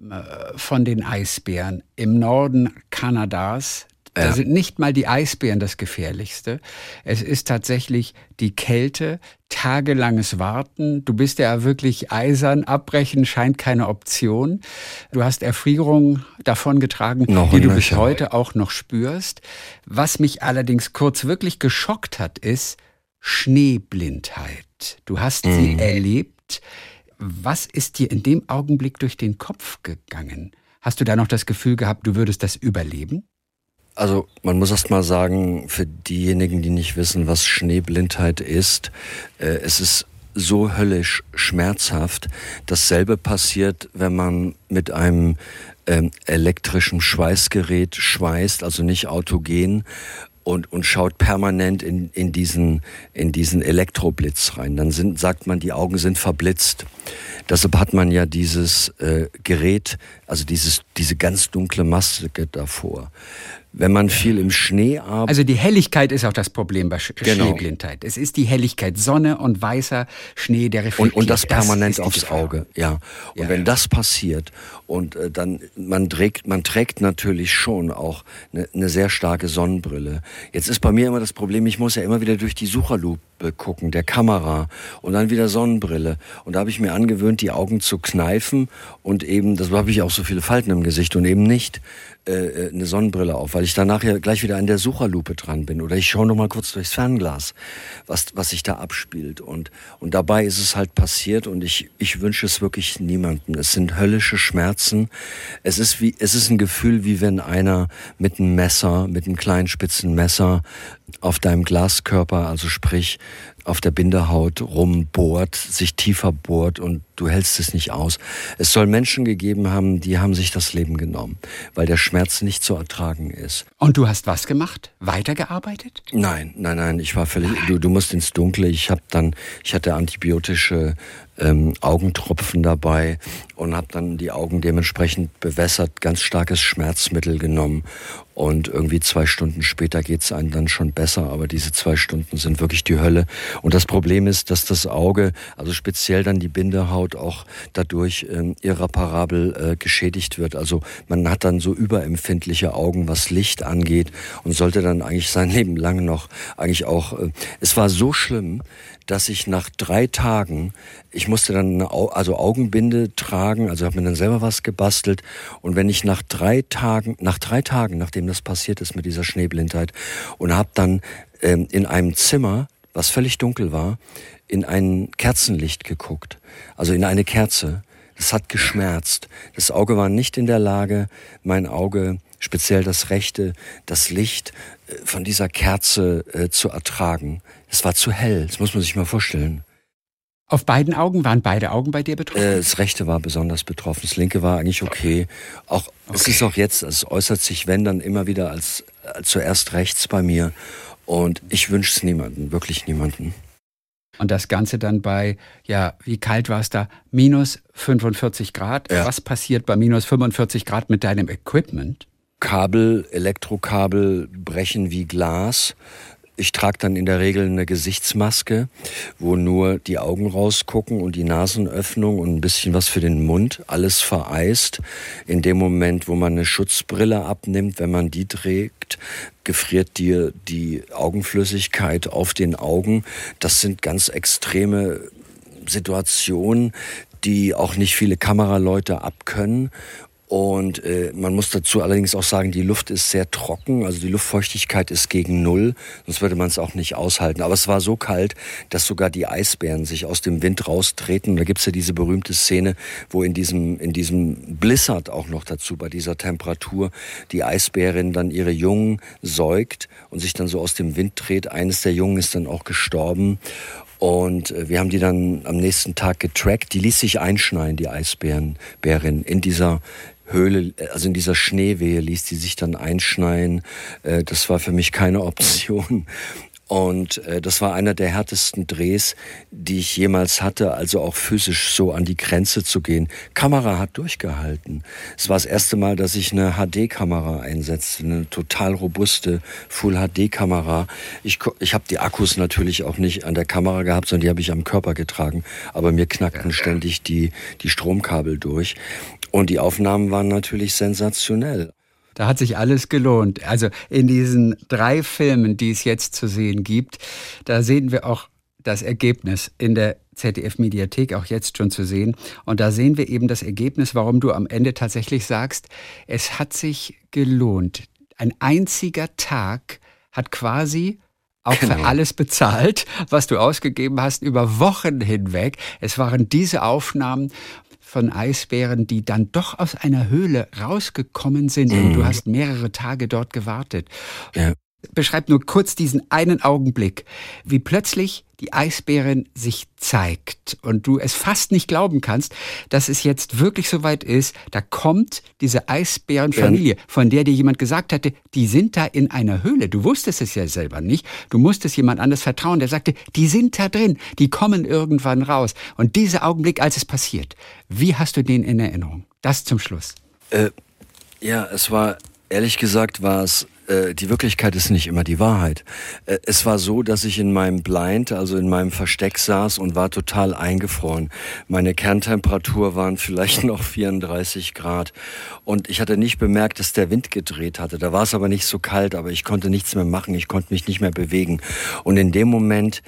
äh, von den Eisbären im Norden Kanadas. Da ja. sind nicht mal die Eisbären das Gefährlichste. Es ist tatsächlich die Kälte, tagelanges Warten. Du bist ja wirklich eisern. Abbrechen scheint keine Option. Du hast Erfrierungen davongetragen, noch die du bis heute auch noch spürst. Was mich allerdings kurz wirklich geschockt hat, ist Schneeblindheit. Du hast mhm. sie erlebt. Was ist dir in dem Augenblick durch den Kopf gegangen? Hast du da noch das Gefühl gehabt, du würdest das überleben? Also man muss erst mal sagen, für diejenigen, die nicht wissen, was Schneeblindheit ist, äh, es ist so höllisch schmerzhaft. Dasselbe passiert, wenn man mit einem ähm, elektrischen Schweißgerät schweißt, also nicht autogen und, und schaut permanent in, in, diesen, in diesen Elektroblitz rein. Dann sind, sagt man, die Augen sind verblitzt. Deshalb hat man ja dieses äh, Gerät, also dieses, diese ganz dunkle Maske davor. Wenn man viel im Schnee arbeitet. Also die Helligkeit ist auch das Problem bei Sch genau. Schneeblindheit. Es ist die Helligkeit, Sonne und weißer Schnee, der reflektiert. Und, und das permanent das aufs Auge, ja. Und ja, wenn das passiert und äh, dann man trägt, man trägt natürlich schon auch eine, eine sehr starke Sonnenbrille. Jetzt ist bei mir immer das Problem, ich muss ja immer wieder durch die Sucherlupe gucken, der Kamera und dann wieder Sonnenbrille. Und da habe ich mir angewöhnt, die Augen zu kneifen und eben, das habe ich auch so viele Falten im Gesicht und eben nicht äh, äh, eine Sonnenbrille auf, weil ich danach ja gleich wieder an der Sucherlupe dran bin. Oder ich schaue noch mal kurz durchs Fernglas, was, was sich da abspielt. Und, und dabei ist es halt passiert und ich, ich wünsche es wirklich niemandem. Es sind höllische Schmerzen. Es ist wie, es ist ein Gefühl, wie wenn einer mit einem Messer, mit einem kleinen spitzen Messer auf deinem Glaskörper, also sprich auf der Bindehaut rumbohrt, sich tiefer bohrt und du hältst es nicht aus. Es soll Menschen gegeben haben, die haben sich das Leben genommen, weil der Schmerz nicht zu ertragen ist. Und du hast was gemacht? Weitergearbeitet? Nein, nein, nein, ich war völlig, du, du musst ins Dunkle. Ich habe dann, ich hatte antibiotische ähm, Augentropfen dabei und habe dann die Augen dementsprechend bewässert, ganz starkes Schmerzmittel genommen und irgendwie zwei Stunden später geht's einem dann schon besser, aber diese zwei Stunden sind wirklich die Hölle. Und das Problem ist, dass das Auge, also speziell dann die Bindehaut, auch dadurch ähm, irreparabel äh, geschädigt wird. Also man hat dann so überempfindliche Augen, was Licht angeht und sollte dann eigentlich sein Leben lang noch eigentlich auch. Äh, es war so schlimm, dass ich nach drei Tagen, ich musste dann eine Au also Augenbinde tragen, also habe mir dann selber was gebastelt. Und wenn ich nach drei Tagen, nach drei Tagen, nachdem das passiert ist mit dieser Schneeblindheit, und habe dann ähm, in einem Zimmer, was völlig dunkel war, in ein Kerzenlicht geguckt, also in eine Kerze. Das hat geschmerzt. Das Auge war nicht in der Lage, mein Auge, speziell das rechte, das Licht äh, von dieser Kerze äh, zu ertragen. Es war zu hell, das muss man sich mal vorstellen. Auf beiden Augen waren beide Augen bei dir betroffen? Äh, das rechte war besonders betroffen, das linke war eigentlich okay. Auch okay. es ist auch jetzt, es äußert sich wenn dann immer wieder als, als zuerst rechts bei mir. Und ich wünsche es niemandem, wirklich niemandem. Und das Ganze dann bei, ja, wie kalt war es da? Minus 45 Grad. Ja. Was passiert bei minus 45 Grad mit deinem Equipment? Kabel, Elektrokabel brechen wie Glas. Ich trage dann in der Regel eine Gesichtsmaske, wo nur die Augen rausgucken und die Nasenöffnung und ein bisschen was für den Mund, alles vereist. In dem Moment, wo man eine Schutzbrille abnimmt, wenn man die trägt, gefriert dir die Augenflüssigkeit auf den Augen. Das sind ganz extreme Situationen, die auch nicht viele Kameraleute abkönnen. Und äh, man muss dazu allerdings auch sagen, die Luft ist sehr trocken, also die Luftfeuchtigkeit ist gegen Null, sonst würde man es auch nicht aushalten. Aber es war so kalt, dass sogar die Eisbären sich aus dem Wind raustreten. Und da gibt's ja diese berühmte Szene, wo in diesem, in diesem Blizzard auch noch dazu, bei dieser Temperatur, die Eisbärin dann ihre Jungen säugt und sich dann so aus dem Wind dreht. Eines der Jungen ist dann auch gestorben. Und äh, wir haben die dann am nächsten Tag getrackt. Die ließ sich einschneien, die Eisbärin, in dieser, Höhle, also in dieser Schneewehe ließ die sich dann einschneien. Äh, das war für mich keine Option. Und äh, das war einer der härtesten Drehs, die ich jemals hatte, also auch physisch so an die Grenze zu gehen. Kamera hat durchgehalten. Es war das erste Mal, dass ich eine HD-Kamera einsetzte, eine total robuste Full-HD-Kamera. Ich, ich habe die Akkus natürlich auch nicht an der Kamera gehabt, sondern die habe ich am Körper getragen. Aber mir knackten ständig die, die Stromkabel durch. Und die Aufnahmen waren natürlich sensationell. Da hat sich alles gelohnt. Also in diesen drei Filmen, die es jetzt zu sehen gibt, da sehen wir auch das Ergebnis in der ZDF-Mediathek auch jetzt schon zu sehen. Und da sehen wir eben das Ergebnis, warum du am Ende tatsächlich sagst, es hat sich gelohnt. Ein einziger Tag hat quasi auch genau. für alles bezahlt, was du ausgegeben hast, über Wochen hinweg. Es waren diese Aufnahmen von Eisbären, die dann doch aus einer Höhle rausgekommen sind mhm. und du hast mehrere Tage dort gewartet. Ja. Beschreib nur kurz diesen einen Augenblick, wie plötzlich die Eisbärin sich zeigt und du es fast nicht glauben kannst, dass es jetzt wirklich so weit ist, da kommt diese Eisbärenfamilie, von der dir jemand gesagt hatte, die sind da in einer Höhle. Du wusstest es ja selber nicht. Du musstest jemand anders vertrauen, der sagte, die sind da drin, die kommen irgendwann raus. Und dieser Augenblick, als es passiert, wie hast du den in Erinnerung? Das zum Schluss. Äh, ja, es war, ehrlich gesagt, war es die Wirklichkeit ist nicht immer die Wahrheit. Äh, es war so, dass ich in meinem Blind, also in meinem Versteck saß und war total eingefroren. Meine Kerntemperatur waren vielleicht noch 34 Grad und ich hatte nicht bemerkt, dass der Wind gedreht hatte. Da war es aber nicht so kalt, aber ich konnte nichts mehr machen, ich konnte mich nicht mehr bewegen. Und in dem Moment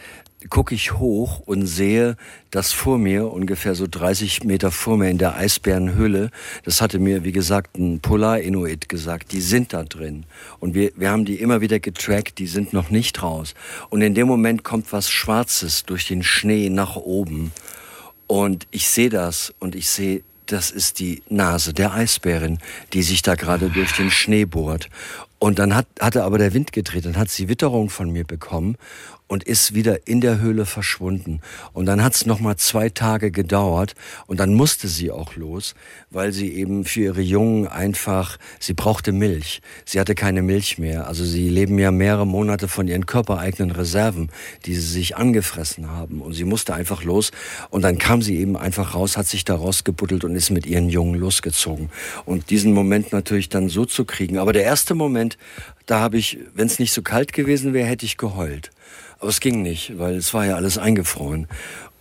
gucke ich hoch und sehe, dass vor mir, ungefähr so 30 Meter vor mir in der Eisbärenhülle, das hatte mir, wie gesagt, ein Polar-Inuit gesagt, die sind da drin. Und wir, wir haben die immer wieder getrackt, die sind noch nicht raus. Und in dem Moment kommt was Schwarzes durch den Schnee nach oben. Und ich sehe das und ich sehe, das ist die Nase der Eisbärin, die sich da gerade durch den Schnee bohrt. Und dann hat, hatte aber der Wind gedreht, dann hat sie Witterung von mir bekommen und ist wieder in der Höhle verschwunden. Und dann hat es nochmal zwei Tage gedauert und dann musste sie auch los, weil sie eben für ihre Jungen einfach, sie brauchte Milch. Sie hatte keine Milch mehr. Also sie leben ja mehrere Monate von ihren körpereigenen Reserven, die sie sich angefressen haben. Und sie musste einfach los und dann kam sie eben einfach raus, hat sich da rausgebuddelt und ist mit ihren Jungen losgezogen. Und diesen Moment natürlich dann so zu kriegen. Aber der erste Moment, da habe ich, wenn es nicht so kalt gewesen wäre, hätte ich geheult. Aber es ging nicht, weil es war ja alles eingefroren.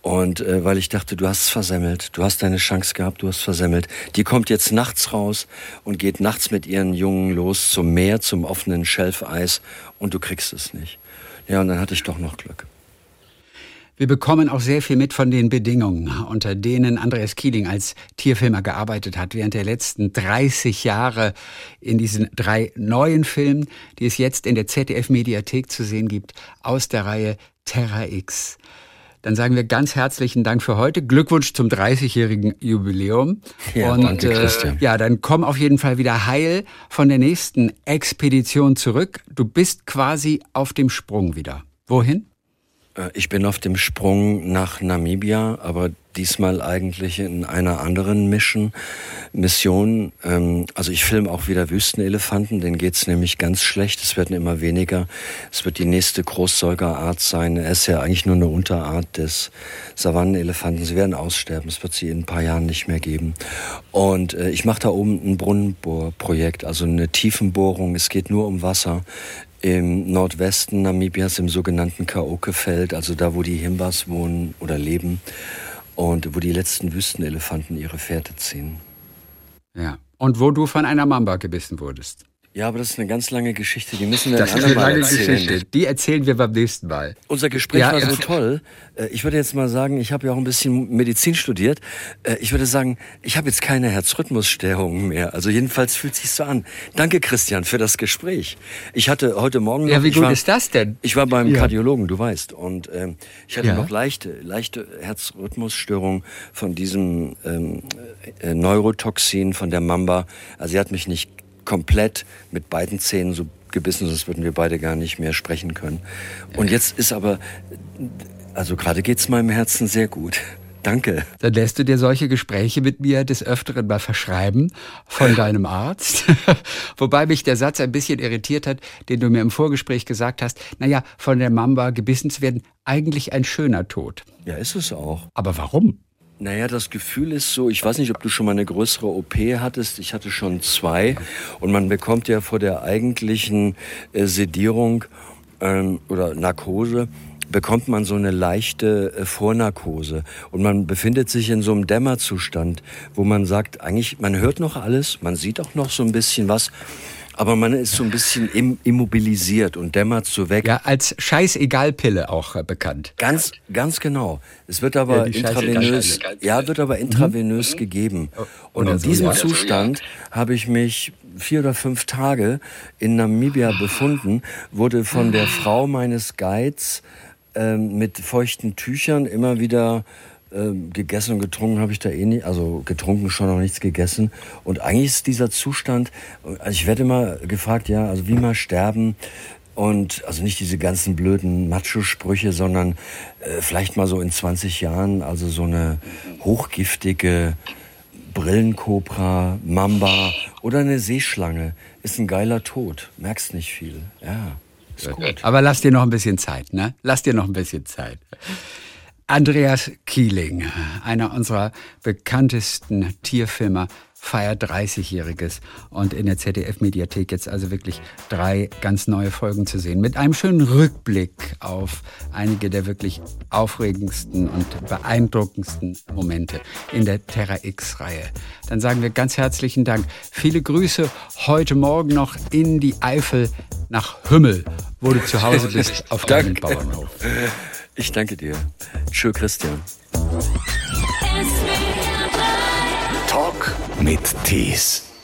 Und äh, weil ich dachte, du hast es versemmelt, du hast deine Chance gehabt, du hast versemmelt. Die kommt jetzt nachts raus und geht nachts mit ihren Jungen los zum Meer, zum offenen Schelfeis und du kriegst es nicht. Ja, und dann hatte ich doch noch Glück. Wir bekommen auch sehr viel mit von den Bedingungen, unter denen Andreas Kieling als Tierfilmer gearbeitet hat, während der letzten 30 Jahre in diesen drei neuen Filmen, die es jetzt in der ZDF-Mediathek zu sehen gibt, aus der Reihe Terra X. Dann sagen wir ganz herzlichen Dank für heute. Glückwunsch zum 30-jährigen Jubiläum. Ja, und danke, äh, ja, dann komm auf jeden Fall wieder heil von der nächsten Expedition zurück. Du bist quasi auf dem Sprung wieder. Wohin? Äh, ich bin auf dem Sprung nach Namibia, aber diesmal eigentlich in einer anderen Mission. Mission. Ähm, also ich filme auch wieder Wüstenelefanten, denen geht's nämlich ganz schlecht. Es werden immer weniger. Es wird die nächste Großsäugerart sein. Er ist ja eigentlich nur eine Unterart des Savannenelefanten. Sie werden aussterben. Es wird sie in ein paar Jahren nicht mehr geben. Und äh, ich mache da oben ein Brunnenbohrprojekt, also eine Tiefenbohrung. Es geht nur um Wasser im Nordwesten Namibias im sogenannten Kaoke-Feld, also da, wo die Himbas wohnen oder leben und wo die letzten Wüstenelefanten ihre Fährte ziehen. Ja, und wo du von einer Mamba gebissen wurdest. Ja, aber das ist eine ganz lange Geschichte, die müssen wir das ist eine lange erzählen. Geschichte. Die erzählen wir beim nächsten Mal. Unser Gespräch ja, war so toll. Äh, ich würde jetzt mal sagen, ich habe ja auch ein bisschen Medizin studiert. Äh, ich würde sagen, ich habe jetzt keine Herzrhythmusstörungen mehr. Also jedenfalls fühlt sich so an. Danke, Christian, für das Gespräch. Ich hatte heute Morgen noch, Ja, wie gut war, ist das denn? Ich war beim ja. Kardiologen, du weißt, und ähm, ich hatte ja. noch leichte, leichte Herzrhythmusstörungen von diesem ähm, äh, Neurotoxin von der Mamba. Also sie hat mich nicht komplett mit beiden Zähnen so gebissen, sonst würden wir beide gar nicht mehr sprechen können. Und jetzt ist aber, also gerade geht's meinem Herzen sehr gut. Danke. Dann lässt du dir solche Gespräche mit mir des Öfteren mal verschreiben von deinem Arzt. Wobei mich der Satz ein bisschen irritiert hat, den du mir im Vorgespräch gesagt hast. Naja, von der Mamba gebissen zu werden, eigentlich ein schöner Tod. Ja, ist es auch. Aber warum? Naja, das Gefühl ist so, ich weiß nicht, ob du schon mal eine größere OP hattest. Ich hatte schon zwei. Und man bekommt ja vor der eigentlichen äh, Sedierung ähm, oder Narkose, bekommt man so eine leichte äh, Vornarkose. Und man befindet sich in so einem Dämmerzustand, wo man sagt, eigentlich, man hört noch alles, man sieht auch noch so ein bisschen was. Aber man ist so ein bisschen im, immobilisiert und dämmert so weg. Ja, als Scheißegalpille auch äh, bekannt. Ganz, ganz genau. Es wird aber ja, intravenös, ja, wird aber intravenös mhm. gegeben. Oh, und in diesem Zustand habe ich mich vier oder fünf Tage in Namibia befunden, wurde von der Frau meines Guides äh, mit feuchten Tüchern immer wieder ähm, gegessen und getrunken habe ich da eh nicht, also getrunken schon noch nichts gegessen. Und eigentlich ist dieser Zustand, also ich werde immer gefragt, ja, also wie mal sterben. Und also nicht diese ganzen blöden Macho-Sprüche, sondern äh, vielleicht mal so in 20 Jahren, also so eine hochgiftige Brillenkobra, Mamba oder eine Seeschlange ist ein geiler Tod. Merkst nicht viel. Ja, ist gut. Aber lass dir noch ein bisschen Zeit, ne? Lass dir noch ein bisschen Zeit. Andreas Kieling, einer unserer bekanntesten Tierfilmer, feiert 30-Jähriges und in der ZDF-Mediathek jetzt also wirklich drei ganz neue Folgen zu sehen. Mit einem schönen Rückblick auf einige der wirklich aufregendsten und beeindruckendsten Momente in der Terra X-Reihe. Dann sagen wir ganz herzlichen Dank. Viele Grüße heute Morgen noch in die Eifel nach Hümmel, wo du zu Hause bist auf deinem Bauernhof. Ich danke dir. Tschö, Christian. Talk mit Tees.